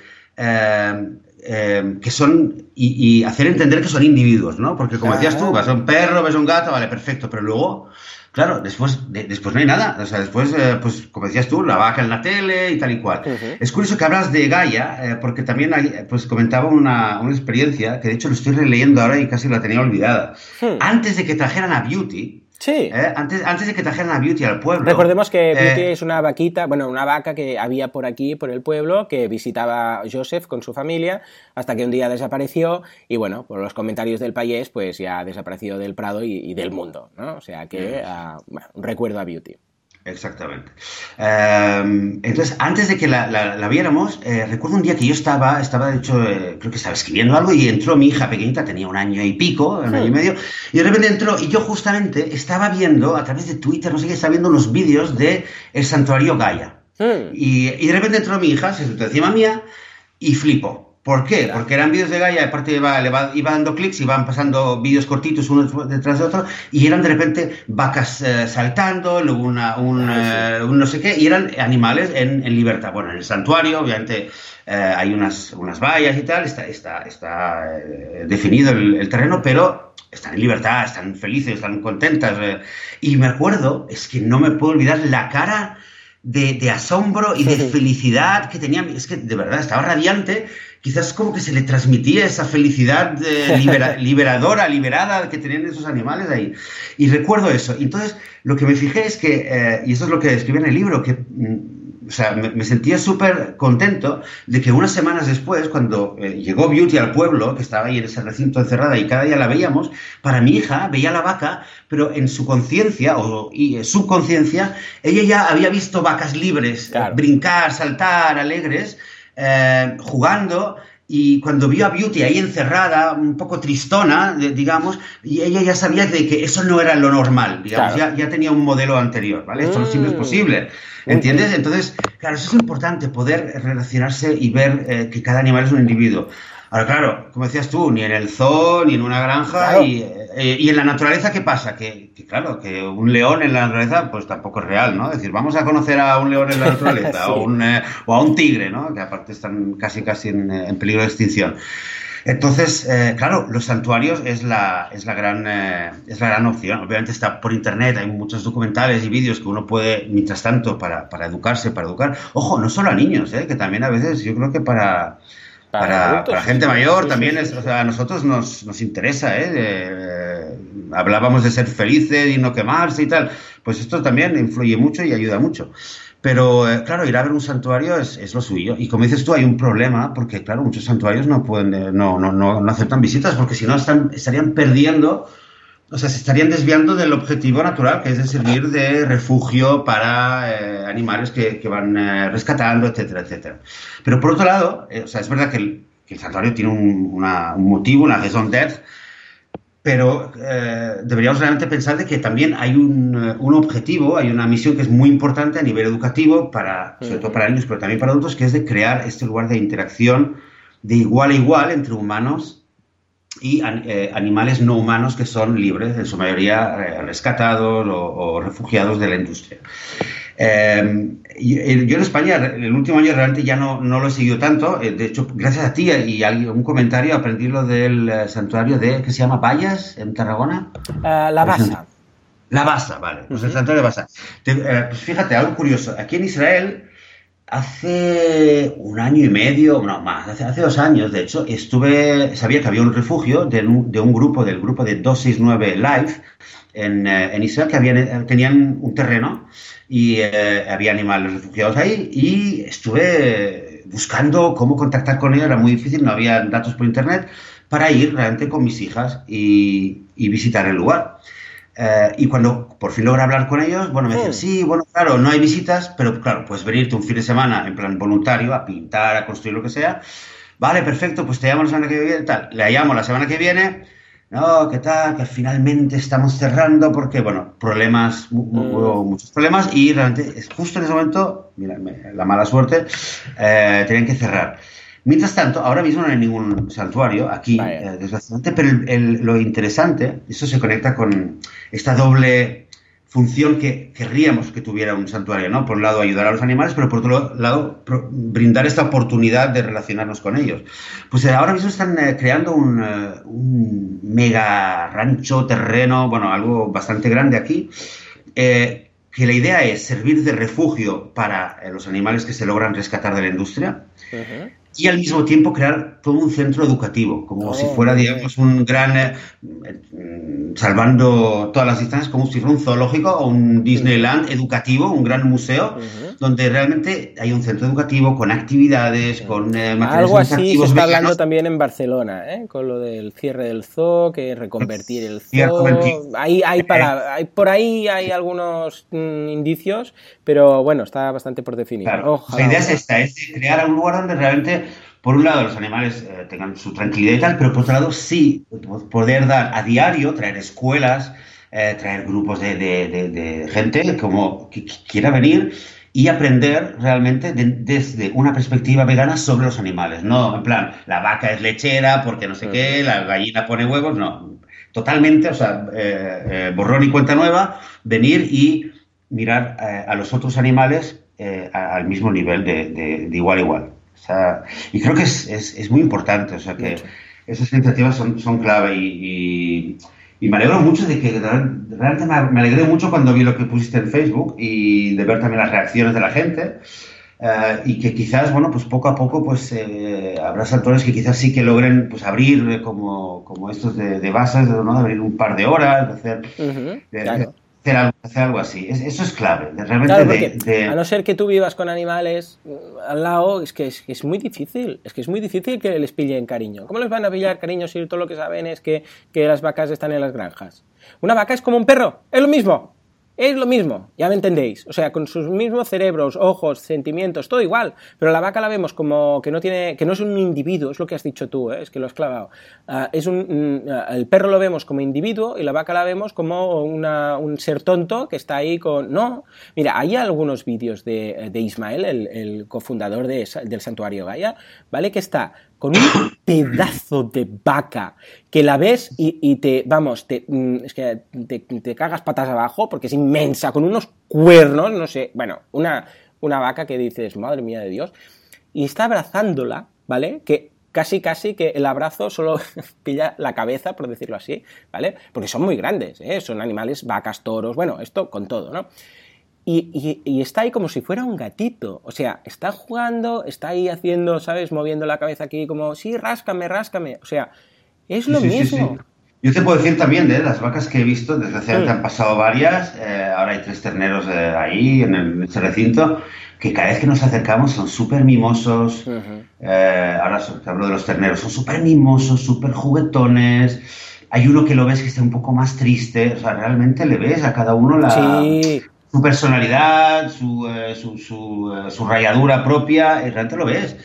que son y, hacer entender que son individuos, ¿no? Porque como decías tú, vas a un perro, ves a un gato, vale, perfecto, pero luego, claro, después, después no hay nada. O sea, después, eh, pues como decías tú, la vaca en la tele y tal y cual. Es curioso que hablas de Gaia, eh, porque también hay, pues comentaba una, una, experiencia que de hecho lo estoy releyendo ahora y casi la tenía olvidada. Hmm. Antes de que trajeran a Beauty, Sí. ¿Eh? Antes, antes de que trajeran a Beauty al pueblo. Recordemos que eh, Beauty es una vaquita, bueno, una vaca que había por aquí, por el pueblo, que visitaba Joseph con su familia, hasta que un día desapareció y, bueno, por los comentarios del país, pues ya ha desaparecido del Prado y, del mundo, ¿no? O sea que, uh, bueno, un recuerdo a Beauty. Exactamente. Em, entonces, antes de que la, viéramos, eh, recuerdo un día que yo estaba, estaba de hecho, eh, creo que estaba escribiendo algo y entró mi hija pequeñita, tenía un año y pico, un año y medio, y de repente entró y yo justamente estaba viendo a través de Twitter, no sé qué, estaba viendo unos vídeos de el santuario Gaia. Y, y, de repente entró mi hija, se sentó encima mía y flipó. ¿Por qué? Porque eran vídeos de Gaia, aparte iba, le iba dando clics, iban pasando vídeos cortitos uno detrás de otro, y eran de repente vacas eh, saltando, luego una, un, ah, eh, un, no sé qué, y eran animales en, en libertad. Bueno, en el santuario, obviamente, eh, hay unas, unas vallas y tal, está, está, está definido el, terreno, pero están en libertad, están felices, están contentas. y me acuerdo, es que no me puedo olvidar la cara de, de asombro y de felicidad que tenía, es que de verdad estaba radiante quizás como que se le transmitía esa felicidad eh, liberadora, liberada que tenían esos animales ahí. Y recuerdo eso. Entonces, lo que me fijé es que, eh, y eso es lo que escribí en el libro, que mm, o sea, me, sentía súper contento de que unas semanas después, cuando eh, llegó Beauty al pueblo, que estaba ahí en ese recinto encerrada y cada día la veíamos, para mi hija veía la vaca, pero en su conciencia o y, subconsciencia, ella ya había visto vacas libres, brincar, saltar, alegres, eh, jugando y cuando vio a Beauty ahí encerrada, un poco tristona, digamos, y ella ya sabía de que eso no era lo normal, digamos, ya, ya, tenía un modelo anterior, ¿vale? Esto no es mm. posible, ¿entiendes? Entonces, claro, eso es importante, poder relacionarse y ver eh, que cada animal es un individuo. Ahora, claro, como decías tú, ni en el zoo, ni en una granja, eh, y, en la naturaleza, ¿qué pasa? Que, claro, que un león en la naturaleza, pues tampoco es real, ¿no? Es decir, vamos a conocer a un león en la naturaleza, o, un, eh, o, a un tigre, ¿no? Que aparte están casi, casi en, en peligro de extinción. Entonces, eh, claro, los santuarios es la, es, la gran, es la gran opción. Obviamente está por internet, hay muchos documentales y vídeos que uno puede, mientras tanto, para, para educarse, para educar. Ojo, no solo a niños, ¿eh? que también a veces yo creo que para, para, para, gente mayor también, es, o sea, a nosotros nos, nos interesa, ¿eh? Hablábamos de ser felices y no quemarse y tal. Pues esto también influye mucho y ayuda mucho. Pero, eh, claro, ir a ver un santuario es, es, lo suyo. Y como dices tú, hay un problema porque, claro, muchos santuarios no pueden, eh, no, no, no, no aceptan visitas porque si no están, estarían perdiendo o sea, se estarían desviando del objetivo natural, que es de servir de refugio para eh, animales que, que van eh, rescatando, etcétera, etcétera. Pero por otro lado, eh, o sea, es verdad que el, que el santuario tiene un, una, un, motivo, una raison d'être, pero deberíamos realmente pensar de que también hay un, un, objetivo, hay una misión que es muy importante a nivel educativo, para, sobre todo para niños, pero también para adultos, que es de crear este lugar de interacción de igual a igual entre humanos y eh, animales no humanos que son libres, en su mayoría eh, rescatados o, refugiados de la industria. Em, eh, yo en España, el último año realmente ya no, no lo he seguido tanto. de hecho, gracias a ti y a un comentario aprendí lo del santuario de, ¿qué se llama? ¿Vallas en Tarragona? la Basa. La Basa, vale. Pues el santuario de Basa. pues fíjate, algo curioso. Aquí en Israel Hace un año y medio, no más, hace, hace, dos años, de hecho, estuve, sabía que había un refugio de un, de un grupo, del grupo de 269 Life en, eh, en Israel, que habían, tenían un terreno y eh, había animales refugiados ahí y estuve buscando cómo contactar con ellos, era muy difícil, no había datos por internet, para ir realmente con mis hijas y, y visitar el lugar. Eh, y cuando por fin logré hablar con ellos, bueno, me decían, sí, bueno, claro, no hay visitas, pero claro, puedes venirte un fin de semana en plan voluntario a pintar, a construir lo que sea. Vale, perfecto, pues te llamo la semana que viene, tal. Le llamo la semana que viene, no, ¿qué tal? Que finalmente estamos cerrando porque, bueno, problemas, mm. muchos problemas y realmente, justo en ese momento, mira, la mala suerte, eh, tenían que cerrar. Mientras tanto, ahora mismo no hay ningún santuario aquí, eh, pero lo interesante, eso se conecta con esta doble función que querríamos que tuviera un santuario, ¿no? Por un lado, ayudar a los animales, pero por otro lado, brindar esta oportunidad de relacionarnos con ellos. Pues eh, ahora mismo están eh, creando un, un, mega rancho, terreno, bueno, algo bastante grande aquí, que la idea es servir de refugio para los animales que se logran rescatar de la industria y al mismo tiempo crear todo un centro educativo, como si oh, fuera, digamos, un gran, eh, mm, salvando todas las distancias, como si fuera un zoológico o un Disneyland educativo, un gran museo, donde realmente hay un centro educativo con actividades, con eh, Algo así se está hablando también en Barcelona, ¿eh? con lo del cierre del zoo, que reconvertir el zoo. Hay, hay, para, hay, por ahí hay algunos mm, indicios, pero bueno, está bastante por definir. la idea es esta, es crear un lugar donde realmente por un lado, los animales eh, tengan su tranquilidad y tal, pero por otro lado, sí, poder dar a diario, traer escuelas, eh, traer grupos de, gente como que, quiera venir y aprender realmente desde una perspectiva vegana sobre los animales. No, en plan, la vaca es lechera porque no sé qué, la gallina pone huevos, no. Totalmente, o sea, eh, borrón y cuenta nueva, venir y mirar a los otros animales al mismo nivel de igual a igual y creo que es, es, muy importante, o sea, que esas iniciativas son, son clave y, y, me alegro mucho de que, realmente me, alegré mucho cuando vi lo que pusiste en Facebook y de ver también las reacciones de la gente. Eh, y que quizás, bueno, pues poco a poco, pues eh, habrá sectores que quizás sí que logren, pues abrir como, como estos de, de bases, ¿no? de abrir un par de horas, de hacer, hacer algo, así. eso es clave. Realmente A no ser que tú vivas con animales mm, al lado, es que es, muy difícil. Es que es muy difícil que les pillen cariño. ¿Cómo les van a pillar cariño si todo lo que saben es que, que las vacas están en las granjas? Una vaca es como un perro, es lo mismo. Es lo mismo, ya me entendéis. O sea, con sus mismos cerebros, ojos, sentimientos, todo igual. Pero la vaca la vemos como que no tiene, que no es un individuo, es lo que has dicho tú, ¿eh? es que lo has clavado. Ah, es un, mm, el perro lo vemos como individuo y la vaca la vemos como un ser tonto que está ahí con. No. Mira, hay algunos vídeos de, Ismael, el, cofundador del santuario Gaia, ¿vale? Que está con un pedazo de vaca que la ves y, te, vamos, te, mm, es que te, cagas patas abajo porque es inmensa, con unos cuernos, no sé, bueno, una, una vaca que dices, madre mía de Dios, y está abrazándola, ¿vale? Que casi casi que el abrazo solo pilla la cabeza, por decirlo así, ¿vale? Porque son muy grandes, ¿eh? son animales, vacas, toros, bueno, esto con todo, ¿no? Y, está ahí como si fuera un gatito. O sea, está jugando, está ahí haciendo, ¿sabes? Moviendo la cabeza aquí como, sí, ráscame, ráscame. O sea, es lo mismo. Yo te puedo decir también de las vacas que he visto, desgraciadamente han pasado varias, eh, ahora hay tres terneros eh, ahí en, el, ese recinto, que cada vez que nos acercamos son súper mimosos. Eh, ahora te hablo de los terneros, son súper mimosos, súper juguetones. Hay uno que lo ves que está un poco más triste, o sea, realmente le ves a cada uno la, sí su personalidad, su, eh, su, su, eh, su, rayadura propia, y realmente lo ves.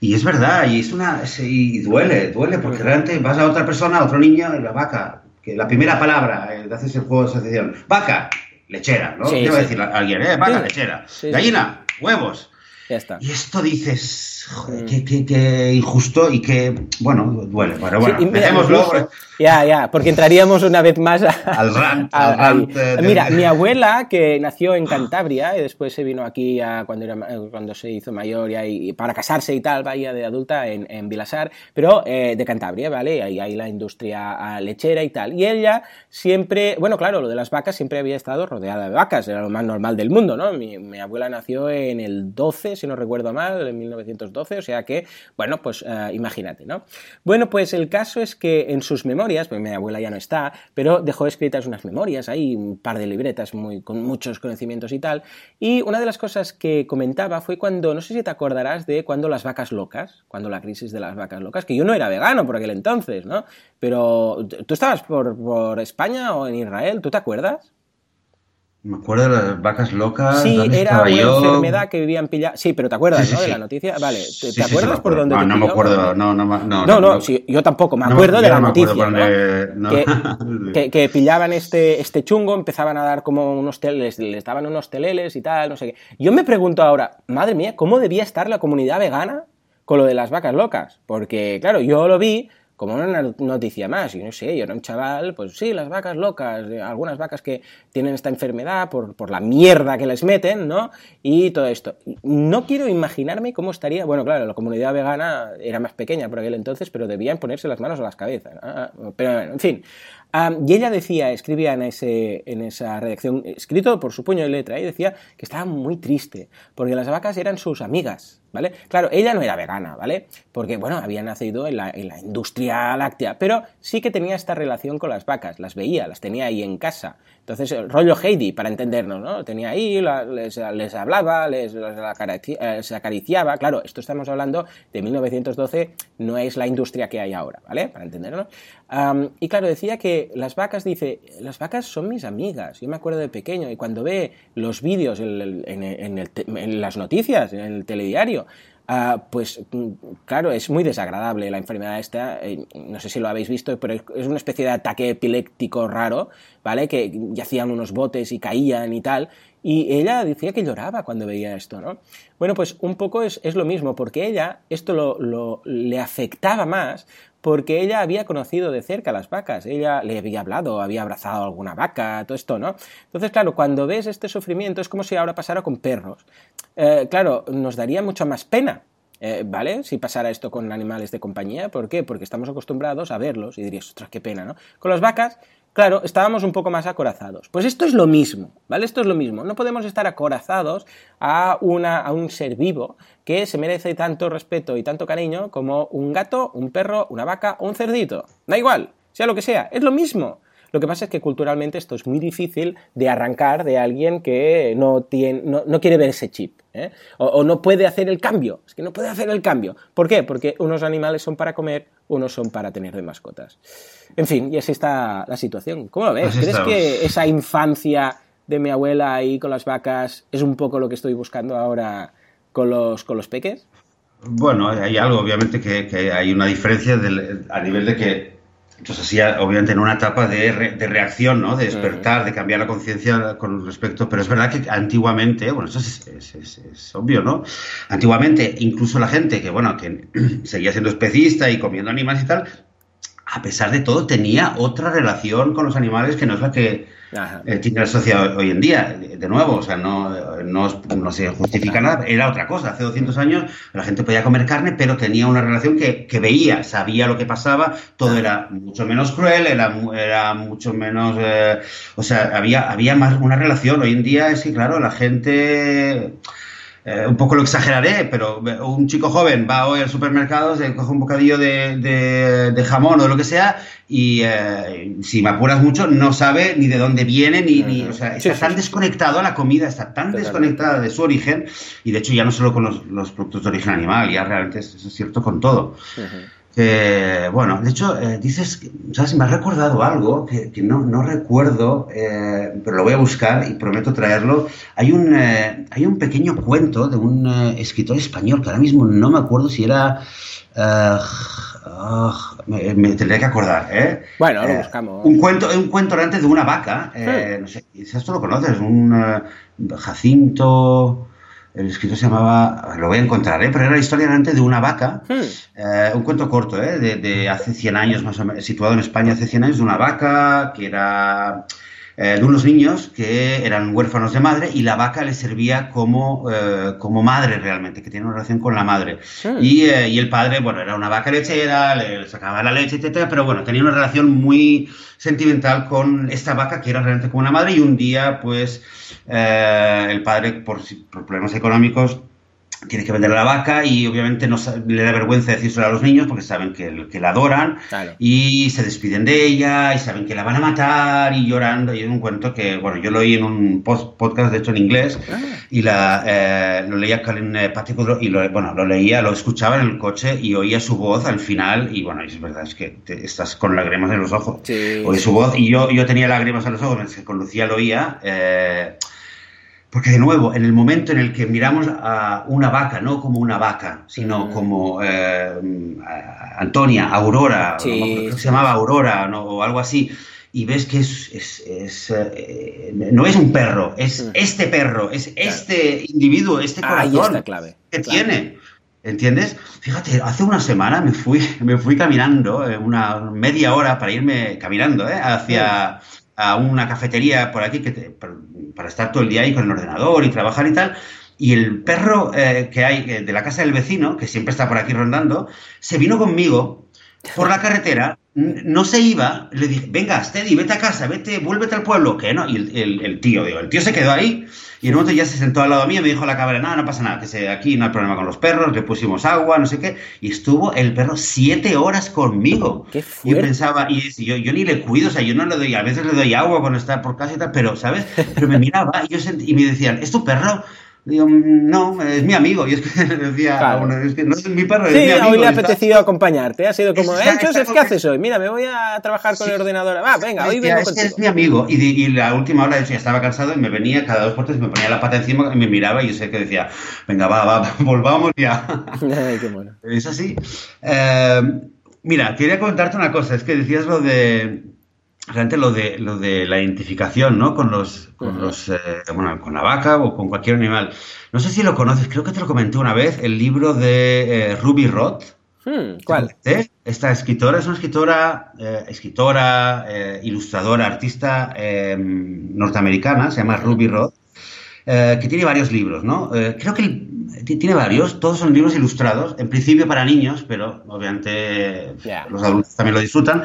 Y es verdad, y es una y duele, duele, porque realmente vas a otra persona, a otro niño, y la vaca, que la primera palabra, eh, haces el juego de asociación, vaca, lechera, ¿no? ¿Qué va a decir alguien? Eh? Vaca, lechera. Gallina, huevos. Ya está. Y esto dices, joder, qué, qué, qué, injusto y que, bueno, duele. Pero bueno, dejémoslo. Ya, ya, porque entraríamos una vez más al rant. Mira, mi abuela, que nació en Cantabria y después se vino aquí a, cuando, era, cuando se hizo mayor y, para casarse y tal, vaya de adulta en, en Vilasar, pero eh, de Cantabria, ¿vale? Ahí hay la industria lechera y tal. Y ella siempre, bueno, claro, lo de las vacas siempre había estado rodeada de vacas, era lo más normal del mundo, ¿no? Mi, mi abuela nació en el 12, si no recuerdo mal, en 1912, o sea que, bueno, pues uh, imagínate, ¿no? Bueno, pues el caso es que en sus memorias pues mi abuela ya no está, pero dejó escritas unas memorias, hay un par de libretas muy, con muchos conocimientos y tal. Y una de las cosas que comentaba fue cuando, no sé si te acordarás de cuando las vacas locas, cuando la crisis de las vacas locas, que yo no era vegano por aquel entonces, ¿no? Pero tú estabas por España o en Israel, ¿tú te acuerdas? Me acuerdo de las vacas locas. Sí, era una enfermedad que vivían pilladas. Sí, pero ¿te acuerdas, ¿no? De la noticia. Vale, ¿te, acuerdas por dónde No, no me acuerdo. No, no, no. No, no, sí, yo tampoco. Me acuerdo de la noticia. Que, que, pillaban este, este chungo, empezaban a dar como unos teles, les daban unos teleles y tal, no sé qué. Yo me pregunto ahora, madre mía, ¿cómo debía estar la comunidad vegana con lo de las vacas locas? Porque, claro, yo lo vi como una noticia más. Y no sé, yo era un chaval, pues sí, las vacas locas, eh, algunas vacas que tienen esta enfermedad por, por la mierda que les meten, ¿no? Y todo esto. No quiero imaginarme cómo estaría, bueno, claro, la comunidad vegana era más pequeña por aquel entonces, pero debían ponerse las manos a las cabezas. Pero en fin. y ella decía, escribía en, ese, en esa redacción, escrito por su puño de letra, y decía que estaba muy triste, porque las vacas eran sus amigas, ¿vale? Claro, ella no era vegana, ¿vale? Porque, bueno, había nacido en la, en la, industria láctea, pero sí que tenía esta relación con las vacas, las veía, las tenía ahí en casa. Entonces, el rollo Heidi, para entendernos, ¿no? Tenía ahí, les, les, hablaba, les, les, acariciaba. Claro, esto estamos hablando de 1912, no es la industria que hay ahora, ¿vale? Para entendernos. Um, y claro, decía que las vacas, dice, las vacas son mis amigas. Yo me acuerdo de pequeño y cuando ve los vídeos en, en, en, en las noticias, en el telediario, Uh, pues mm, claro, es muy desagradable la enfermedad esta, eh, no sé si lo habéis visto, pero es una especie de ataque epiléptico raro, ¿vale? Que hacían unos botes y caían y tal, y ella decía que lloraba cuando veía esto, ¿no? Bueno, pues un poco es, es lo mismo, porque ella esto lo, le afectaba más porque ella había conocido de cerca las vacas, ella le había hablado, había abrazado a alguna vaca, todo esto, ¿no? Entonces, claro, cuando ves este sufrimiento es como si ahora pasara con perros. Eh, claro, nos daría mucha más pena, eh, ¿Vale? Si pasara esto con animales de compañía, ¿por qué? Porque estamos acostumbrados a verlos y dirías, ostras, qué pena, ¿no? Con las vacas, claro, estábamos un poco más acorazados. Pues esto es lo mismo, ¿vale? Esto es lo mismo. No podemos estar acorazados a, una, a un ser vivo que se merece tanto respeto y tanto cariño como un gato, un perro, una vaca o un cerdito. Da igual, sea lo que sea, es lo mismo. Lo que pasa es que culturalmente esto es muy difícil de arrancar de alguien que no, tiene, no, quiere ver ese chip. ¿eh? O, no puede hacer el cambio. Es que no puede hacer el cambio. ¿Por qué? Porque unos animales son para comer, unos son para tener de mascotas. En fin, y así está la situación. ¿Cómo lo ves? ¿Crees que esa infancia de mi abuela ahí con las vacas es un poco lo que estoy buscando ahora con los, con los peques? Bueno, hay algo, obviamente, que, hay una diferencia a nivel de que entonces, así, obviamente, en una etapa de, reacción, ¿no? De despertar, de cambiar la conciencia con respecto. Pero es verdad que antiguamente, bueno, eso es, obvio, ¿no? Antiguamente, incluso la gente que, bueno, que seguía siendo especista y comiendo animales y tal, a pesar de todo, tenía otra relación con los animales que no es la que eh, tiene la sociedad hoy en día. De nuevo, o sea, no, no, se justifica nada, era otra cosa. Hace 200 años la gente podía comer carne, pero tenía una relación que, que veía, sabía lo que pasaba, todo era mucho menos cruel, era, era mucho menos... Eh, o sea, había, había más una relación. Hoy en día es que, claro, la gente eh, un poco lo exageraré, pero un chico joven va hoy al supermercado, se coge un bocadillo de, jamón o lo que sea y eh, si me apuras mucho no sabe ni de dónde viene, ni, o sea, está tan desconectado a la comida, está tan desconectada de su origen y de hecho ya no solo con los, productos de origen animal, ya realmente eso es cierto con todo bueno, de hecho, eh, dices, ¿sabes? Me ha recordado algo que, no, no, recuerdo, eh, pero lo voy a buscar y prometo traerlo. Hay un, eh, hay un pequeño cuento de un escritor español que ahora mismo no me acuerdo si era... Ah, me, tendría que acordar, ¿eh? Bueno, lo buscamos. Un cuento, un cuento antes de una vaca, no sé, quizás lo conoces, un Jacinto el escritor se llamaba, lo voy a encontrar, ¿eh? pero era la historia realmente de una vaca, hmm. eh, un cuento corto, ¿eh? de, hace 100 años más o menos, situado en España hace 100 años, de una vaca que era eh, de unos niños que eran huérfanos de madre y la vaca les servía como, eh, como madre realmente, que tiene una relación con la madre. Y, y, el padre, bueno, era una vaca lechera, le, sacaba la leche, etcétera, pero bueno, tenía una relación muy sentimental con esta vaca que era realmente como una madre y un día, pues, eh, el padre, por, problemas económicos, tiene que vender la vaca y obviamente no le da vergüenza decírselo a los niños porque saben que, que la adoran y se despiden de ella y saben que la van a matar y llorando y es un cuento que bueno yo lo oí en un podcast de hecho en inglés ah. y la eh, lo leía Colin eh, Patrick y lo, bueno lo leía lo escuchaba en el coche y oía su voz al final y bueno es verdad es que estás con lágrimas en los ojos. Sí, oí su voz y yo yo tenía lágrimas en los ojos mientras que con Lucía lo oía eh, porque de nuevo, en el momento en el que miramos a una vaca, no como una vaca, sino como eh, Antonia, Aurora, creo que se llamaba Aurora o algo así, y ves que es, es, eh, no es un perro, es este perro, es este individuo, este corazón clave. que tiene. ¿Entiendes? Fíjate, hace una semana me fui, me fui caminando, eh, una media hora para irme caminando, ¿eh? hacia a una cafetería por aquí que para, estar todo el día ahí con el ordenador y trabajar y tal. Y el perro eh, que hay de la casa del vecino, que siempre está por aquí rondando, se vino conmigo por la carretera, no se iba, le dije, venga, Steady, vete a casa, vete, vuélvete al pueblo, que no, y el, el, tío, digo, el tío se quedó ahí, y en un momento ya se sentó al lado mío y me dijo la cabra, no, no pasa nada, que se, aquí no hay problema con los perros, le pusimos agua, no sé qué, y estuvo el perro siete horas conmigo. Qué y yo pensaba, y yo, yo ni le cuido, o sea, yo no le doy, a veces le doy agua cuando está por casa y tal, pero, ¿sabes? Pero me miraba y, yo y me decían, ¿es tu perro? Digo, no, es mi amigo. Y es que decía, es que no es mi perro, es mi amigo. hoy le ha apetecido acompañarte. Ha sido como, eh, Joseph, ¿qué haces hoy? Mira, me voy a trabajar con el ordenador. Va, venga, hoy vengo es es mi amigo. Y, y, la última hora, ya estaba cansado y me venía cada dos por me ponía la pata encima y me miraba y yo sé que decía, venga, va, va, volvamos ya. Ay, qué bueno. Es así. Eh, mira, quería contarte una cosa. Es que decías lo de realmente lo de, lo de la identificación, ¿no? Con los, con los, eh, bueno, con la vaca o con cualquier animal. No sé si lo conoces, creo que te lo comenté una vez, el libro de eh, Ruby Roth. Hmm, ¿Cuál? Esta escritora es una escritora, eh, escritora, ilustradora, artista em, norteamericana, se llama Ruby Roth, que tiene varios libros, ¿no? creo que tiene varios, todos son libros ilustrados, en principio para niños, pero obviamente los adultos también lo disfrutan.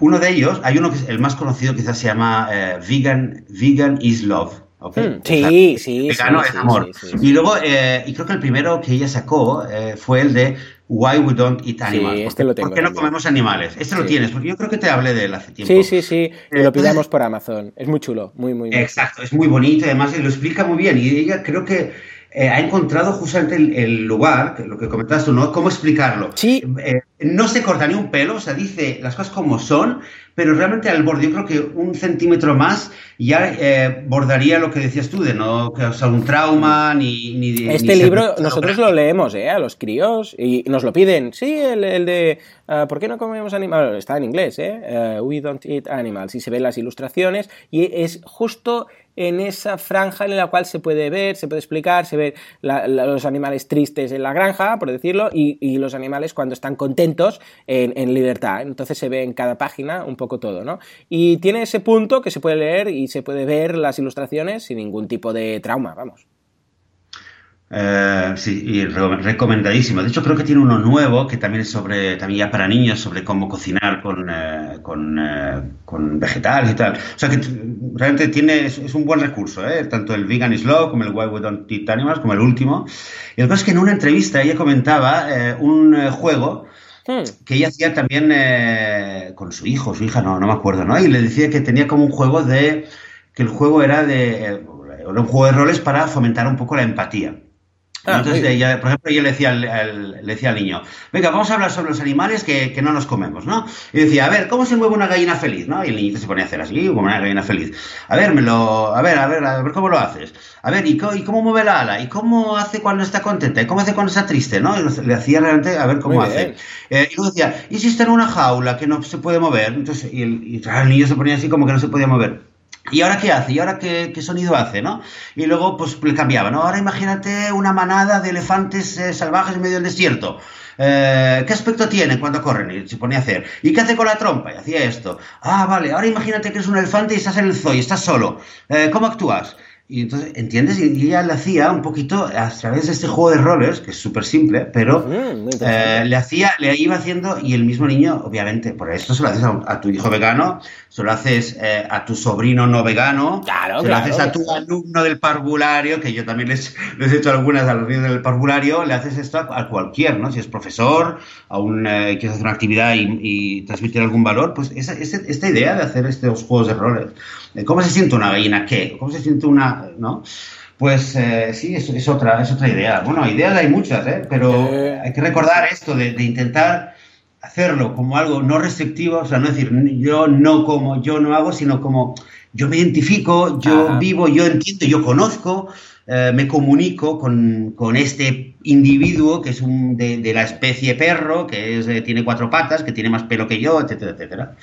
Uno de ellos, hay uno que es el más conocido, quizás se llama eh, Vegan, Vegan is Love. Hmm, sí, sí, vegano es amor. y luego, eh, y creo que el primero que ella sacó eh, fue el de Why We Don't Eat Animals. este lo tengo ¿Por qué no comemos animales? Este lo tienes, porque yo creo que te hablé de él hace tiempo. Sí, sí, sí. lo pillamos por Amazon. Es muy chulo, muy, muy. Exacto, es muy bonito, además lo explica muy bien. Y ella creo que eh, ha encontrado justamente el, lugar, lo que comentabas tú, ¿no? ¿Cómo explicarlo? Sí. Eh, no se corta ni un pelo, o sea, dice las cosas como son, pero realmente al borde, yo creo que un centímetro más ya eh, bordaría lo que decías tú, de no causar un trauma ni... ni este libro nosotros lo leemos, ¿eh? A los críos y nos lo piden. Sí, el, de... Ah, ¿Por qué no comemos animales? Está en inglés, ¿eh? we don't eat animals. Y se ven las ilustraciones y es justo en esa franja en la cual se puede ver, se puede explicar, se ve los animales tristes en la granja, por decirlo, y, los animales cuando están contentos en, libertad. Entonces se ve en cada página un poco todo, ¿no? Y tiene ese punto que se puede leer y se puede ver las ilustraciones sin ningún tipo de trauma, vamos. Eh, sí, y recomendadísimo. De hecho, creo que tiene uno nuevo que también es sobre, también ya para niños, sobre cómo cocinar con, eh, con, eh, con, vegetales y tal. O sea que realmente tiene, es, un buen recurso, tanto el Vegan is Law como el Why We Don't Eat Animals, como el último. Y lo que es que en una entrevista ella comentaba un juego hmm. que ella hacía también con su hijo, su hija, no, no me acuerdo, ¿no? Y le decía que tenía como un juego de, que el juego era de, era un juego de roles para fomentar un poco la empatía. Ah, Entonces, ella, por ejemplo, yo le decía, al, le decía al niño, venga, vamos a hablar sobre los animales que, que, no nos comemos, ¿no? Y decía, a ver, ¿cómo se mueve una gallina feliz, no? Y el niño se ponía a hacer así, como una gallina feliz. A ver, me lo, a ver, a ver, a ver cómo lo haces. A ver, ¿y, cómo mueve la ala? ¿Y cómo hace cuando está contenta? ¿Y cómo hace cuando está triste, no? Y le hacía realmente a ver cómo hace. Eh, y luego decía, ¿y si está en una jaula que no se puede mover? Entonces, y el, y el niño se ponía así como que no se podía mover. ¿Y ahora qué hace? ¿Y ahora qué, sonido hace? ¿no? Y luego pues le cambiaba, ¿no? Ahora imagínate una manada de elefantes eh, salvajes en medio del desierto. Eh, ¿Qué aspecto tiene cuando corren? Y se ponía a hacer. ¿Y qué hace con la trompa? Y hacía esto. Ah, vale, ahora imagínate que eres un elefante y estás en el zoo y estás solo. Eh, ¿Cómo actúas? Y entonces, ¿entiendes? Y ella le hacía un poquito a través de este juego de roles, que es súper simple, pero mm, le hacía, le iba haciendo, y el mismo niño, obviamente, por esto se lo haces a tu hijo vegano, se lo haces eh, a tu sobrino no vegano, claro, se lo haces a tu alumno del parvulario, que yo también les, les, he hecho algunas a los niños del parvulario, le haces esto a, cualquier, ¿no? Si es profesor, a un, eh, quieres hacer una actividad y, transmitir algún valor, pues esa, esta idea de hacer estos juegos de roles. Eh, ¿Cómo se siente una gallina? ¿Qué? ¿Cómo se siente una...? ¿no? Pues sí, es, es, otra, es otra idea. Bueno, ideas hay muchas, ¿eh? pero hay que recordar esto de, de intentar hacerlo como algo no restrictivo, o sea, no decir yo no como, yo no hago, sino como yo me identifico, yo vivo, yo entiendo, yo conozco, eh, me comunico con, este individuo que es un de, la especie perro, que es, eh, tiene cuatro patas, que tiene más pelo que yo, etcétera, etcétera.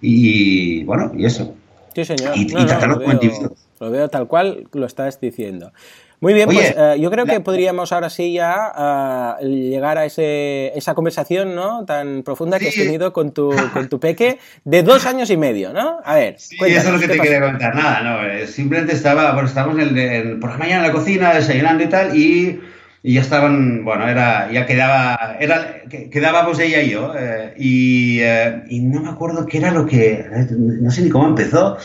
Y bueno, y eso. Sí, señor. Y, como individuo. Lo veo tal cual lo estás diciendo. Muy bien, pues eh, yo creo que podríamos ahora sí ya uh, llegar a ese, esa conversación ¿no? tan profunda que has tenido con tu, con tu peque de dos años y medio, ¿no? A ver. Sí, eso es lo que te quería comentar. Nada, no, eh, simplemente estaba, bueno, estábamos en en, por la mañana en la cocina desayunando y tal, y, y, ya estaban, bueno, era, ya quedaba, era, quedábamos ella y yo, eh, y, eh, y no me acuerdo qué era lo que, no sé ni cómo empezó,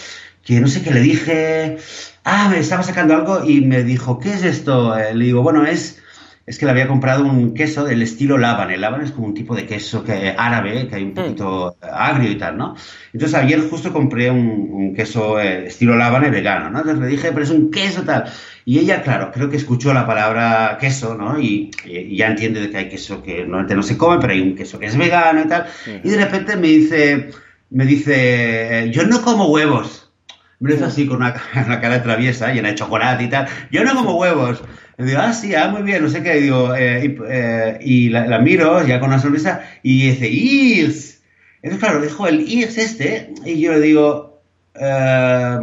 que no sé qué le dije, ah, me estaba sacando algo y me dijo, ¿qué es esto? Eh, le digo, bueno, es, es que le había comprado un queso del estilo Laban. El Laban es como un tipo de queso que, árabe, que hay un mm. poquito agrio y tal, ¿no? Entonces ayer justo compré un, queso eh, estilo Laban vegano, ¿no? Entonces le dije, pero es un queso tal. Y ella, claro, creo que escuchó la palabra queso, ¿no? Y, ya entiende que hay queso que normalmente no se come, pero hay un queso que es vegano y tal. Y de repente me dice, me dice, yo no como huevos. Me dice así con una, cara traviesa, llena de chocolate y tal. Yo no como huevos. Y digo, ah, sí, ah, muy bien, no sé qué. Y eh, y, eh, y la, miro ya con una sonrisa y dice, IRS. Entonces, claro, dijo el IRS este y yo le digo, eh,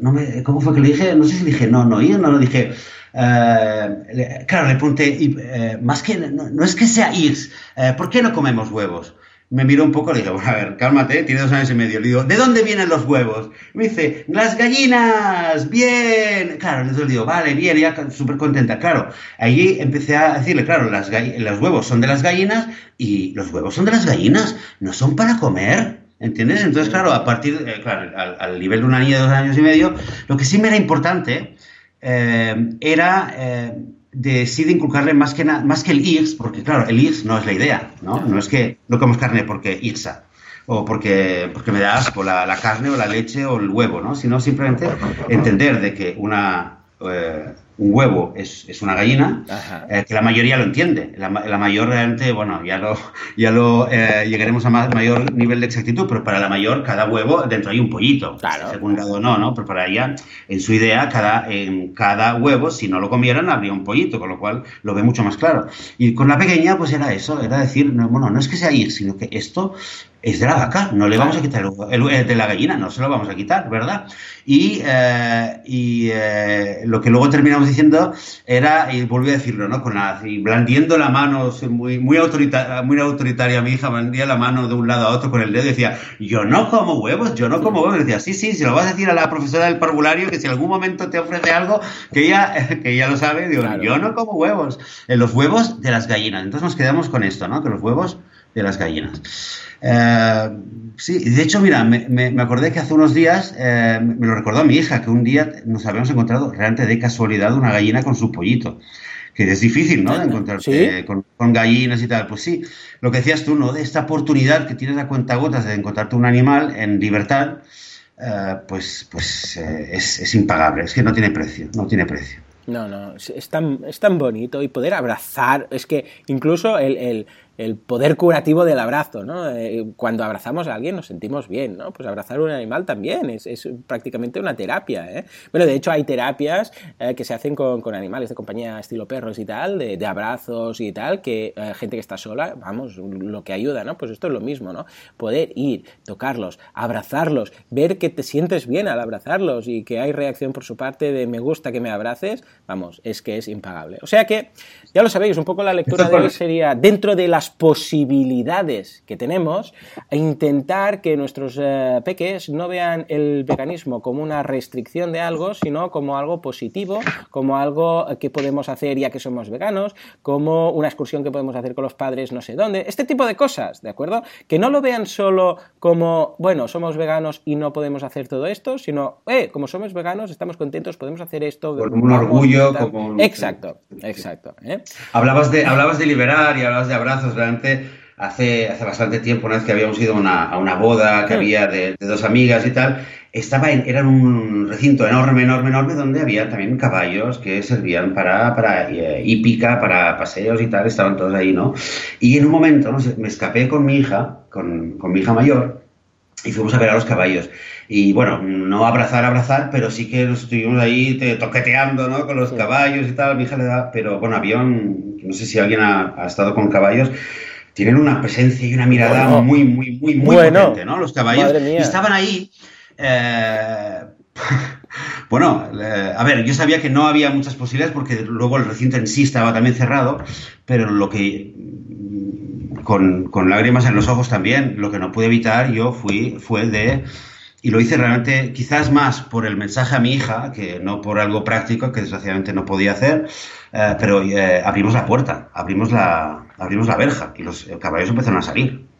no me, ¿cómo fue que le dije? No sé si dije no, no, IRS, no, no dije. claro, le pregunté, más que, no, no, es que sea IRS, ¿por qué no comemos huevos? Me miró un poco y le dije, bueno, a ver, cálmate, tiene dos años y medio. Le digo, ¿de dónde vienen los huevos? Me dice, las gallinas, bien. Claro, entonces le digo, vale, bien, ya súper contenta. Claro, allí empecé a decirle, claro, las los huevos son de las gallinas y los huevos son de las gallinas, no son para comer. ¿Entiendes? Entonces, claro, a partir, eh, claro, al, nivel de una niña de dos años y medio, lo que sí me era importante eh, era... Eh, de sí de inculcarle más que, más que el IRS, porque claro, el IRS no es la idea, ¿no? No es que no comemos carne porque IRSA o porque, porque me da asco la, la, carne o la leche o el huevo, ¿no? Sino simplemente entender de que una, eh, un huevo es, es una gallina, eh, que la mayoría lo entiende. La, la, mayor realmente, bueno, ya lo, ya lo eh, llegaremos a mayor nivel de exactitud, pero para la mayor, cada huevo dentro hay un pollito. Claro. Según o no, ¿no? Pero para ella, en su idea, cada, en cada huevo, si no lo comieran, habría un pollito, con lo cual lo ve mucho más claro. Y con la pequeña, pues era eso, era decir, no, bueno, no es que sea ir, sino que esto es de la vaca, no le vamos a quitar el, de la gallina, no se lo vamos a quitar, ¿verdad? Y, eh, y eh, lo que luego terminamos diciendo era, y volví a decirlo, ¿no? Con la, y blandiendo la mano, muy, muy, autoritaria, muy autoritaria, mi hija blandía la mano de un lado a otro con el dedo y decía, yo no como huevos, yo no como huevos. Y decía, sí, sí, si lo vas a decir a la profesora del parvulario, que si en algún momento te ofrece algo, que ella, que ella lo sabe, digo, yo no como huevos. En los huevos de las gallinas. Entonces nos quedamos con esto, ¿no? Que los huevos de las gallinas. Eh, sí, de hecho, mira, me, me, acordé que hace unos días, eh, me lo recordó mi hija, que un día nos habíamos encontrado realmente de casualidad una gallina con su pollito. Que es difícil, ¿no? De encontrarte con, gallinas y tal. Pues sí, lo que decías tú, ¿no? De esta oportunidad que tienes a cuenta gotas de encontrarte un animal en libertad, eh, pues, pues es, es impagable. Es que no tiene precio, no tiene precio. No, no, es tan, es tan bonito y poder abrazar, es que incluso el, el, el poder curativo del abrazo, ¿no? Eh, cuando abrazamos a alguien nos sentimos bien, ¿no? Pues abrazar a un animal también es, es prácticamente una terapia, ¿eh? Bueno, de hecho hay terapias eh, que se hacen con, con, animales de compañía estilo perros y tal, de, de abrazos y tal, que eh, gente que está sola, vamos, lo que ayuda, ¿no? Pues esto es lo mismo, ¿no? Poder ir, tocarlos, abrazarlos, ver que te sientes bien al abrazarlos y que hay reacción por su parte de me gusta que me abraces, vamos, es que es impagable. O sea que, ya lo sabéis, un poco la lectura de hoy sería dentro de las posibilidades que tenemos intentar que nuestros eh, peques no vean el veganismo como una restricción de algo, sino como algo positivo, como algo que podemos hacer ya que somos veganos, como una excursión que podemos hacer con los padres no sé dónde, este tipo de cosas, ¿de acuerdo? Que no lo vean solo como, bueno, somos veganos y no podemos hacer todo esto, sino, eh, como somos veganos, estamos contentos, podemos hacer esto. Con un orgullo, como... Exacto, exacto. ¿eh? Hablabas, de, hablabas de liberar y hablabas de abrazos, realmente hace, hace bastante tiempo, una vez que habíamos ido a una, a una boda que había de, dos amigas y tal, estaba en, era un recinto enorme, enorme, enorme, donde había también caballos que servían para, para eh, hípica, para paseos y tal, estaban todos ahí, ¿no? Y en un momento me escapé con mi hija, con, con mi hija mayor, y fuimos a ver a los caballos. Y bueno, no abrazar, abrazar, pero sí que nos estuvimos ahí toqueteando, ¿no? Con los caballos y tal, mi hija le da, pero bueno, un, no sé si alguien ha, ha estado con caballos, tienen una presencia y una mirada muy, muy, muy, muy potente, ¿no? Los caballos estaban ahí. Eh, Bueno, eh, a ver, yo sabía que no había muchas posibilidades porque luego el recinto en sí estaba también cerrado, pero lo que con, con lágrimas en los ojos también, lo que no pude evitar yo fui, fue de y lo hice realmente quizás más por el mensaje a mi hija que no por algo práctico que desgraciadamente no podía hacer, eh, pero eh, abrimos la puerta, abrimos la, abrimos la verja y los caballos empezaron a salir.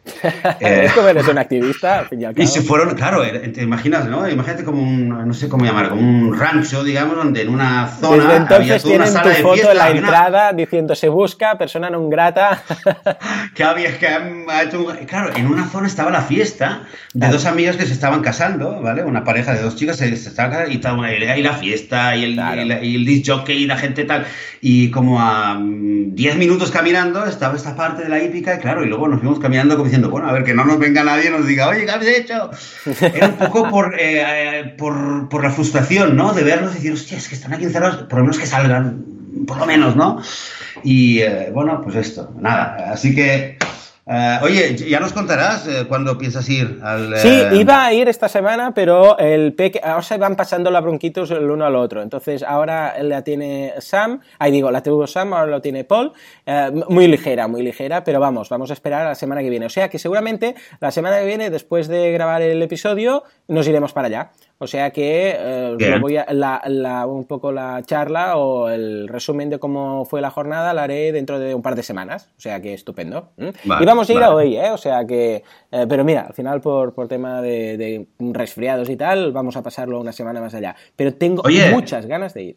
Eh, es como eres un activista, y, se fueron, claro, te imaginas, ¿no? Imagínate como un, no sé cómo llamar, como un rancho, digamos, donde en una zona Desde entonces había toda una sala tu de foto en la entrada diciendo se busca persona non grata. que había que ha hecho un... Claro, en una zona estaba la fiesta de dos amigas que se estaban casando, ¿vale? Una pareja de dos chicas se, estaban casando y estaba ahí la fiesta y el, y el, disc jockey y la gente tal. Y como a 10 mm, minutos caminando estaba esta parte de la hípica, y claro, y luego nos fuimos caminando como diciendo, bueno, a ver, que no nos venga nadie y nos diga, oye, ¿qué habéis hecho? Era un poco por, eh, por, por, la frustración, ¿no? De verlos y decir, hostia, es que están aquí encerrados, por lo menos que salgan, por lo menos, ¿no? Y eh, bueno, pues esto, nada. Así que Uh, oye, ya nos contarás uh, cuándo piensas ir al. Sí, iba a ir esta semana, pero el peque... ahora se van pasando la bronquitos el uno al otro. Entonces ahora la tiene Sam, ahí digo, la tuvo Sam, ahora lo tiene Paul. Uh, muy ligera, muy ligera, pero vamos, vamos a esperar a la semana que viene. O sea que seguramente la semana que viene, después de grabar el episodio, nos iremos para allá. O sea que eh, voy a, la, un poco la charla o el resumen de cómo fue la jornada la haré dentro de un par de semanas. O sea que estupendo. y vamos a ir a hoy, ¿eh? O sea que... Eh, pero mira, al final por, por tema de, resfriados y tal, vamos a pasarlo una semana más allá. Pero tengo muchas ganas de ir.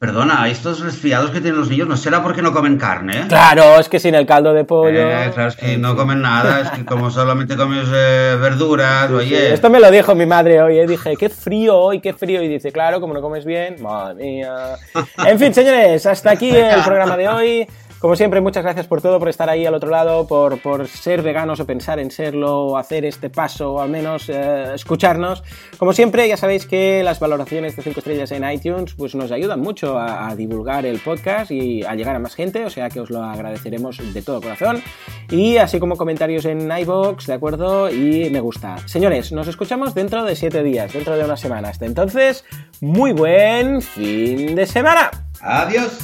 Perdona, estos resfriados que tienen los niños no será porque no comen carne. Claro, es que sin el caldo de pollo. Eh, claro, es que no comen nada, es que como solamente comes eh, verduras, oye. Esto me lo dijo mi madre hoy, dije, qué frío hoy, qué frío. Y dice, claro, como no comes bien, madre mía. En fin, señores, hasta aquí el programa de hoy. Como siempre, muchas gracias por todo, por estar ahí al otro lado, por, por ser veganos o pensar en serlo, o hacer este paso, o al menos eh, escucharnos. Como siempre, ya sabéis que las valoraciones de 5 estrellas en iTunes pues nos ayudan mucho a, divulgar el podcast y a llegar a más gente, o sea que os lo agradeceremos de todo corazón. Y así como comentarios en iBox, ¿de acuerdo? Y me gusta. Señores, nos escuchamos dentro de 7 días, dentro de una semana. Hasta entonces, muy buen fin de semana. Adiós.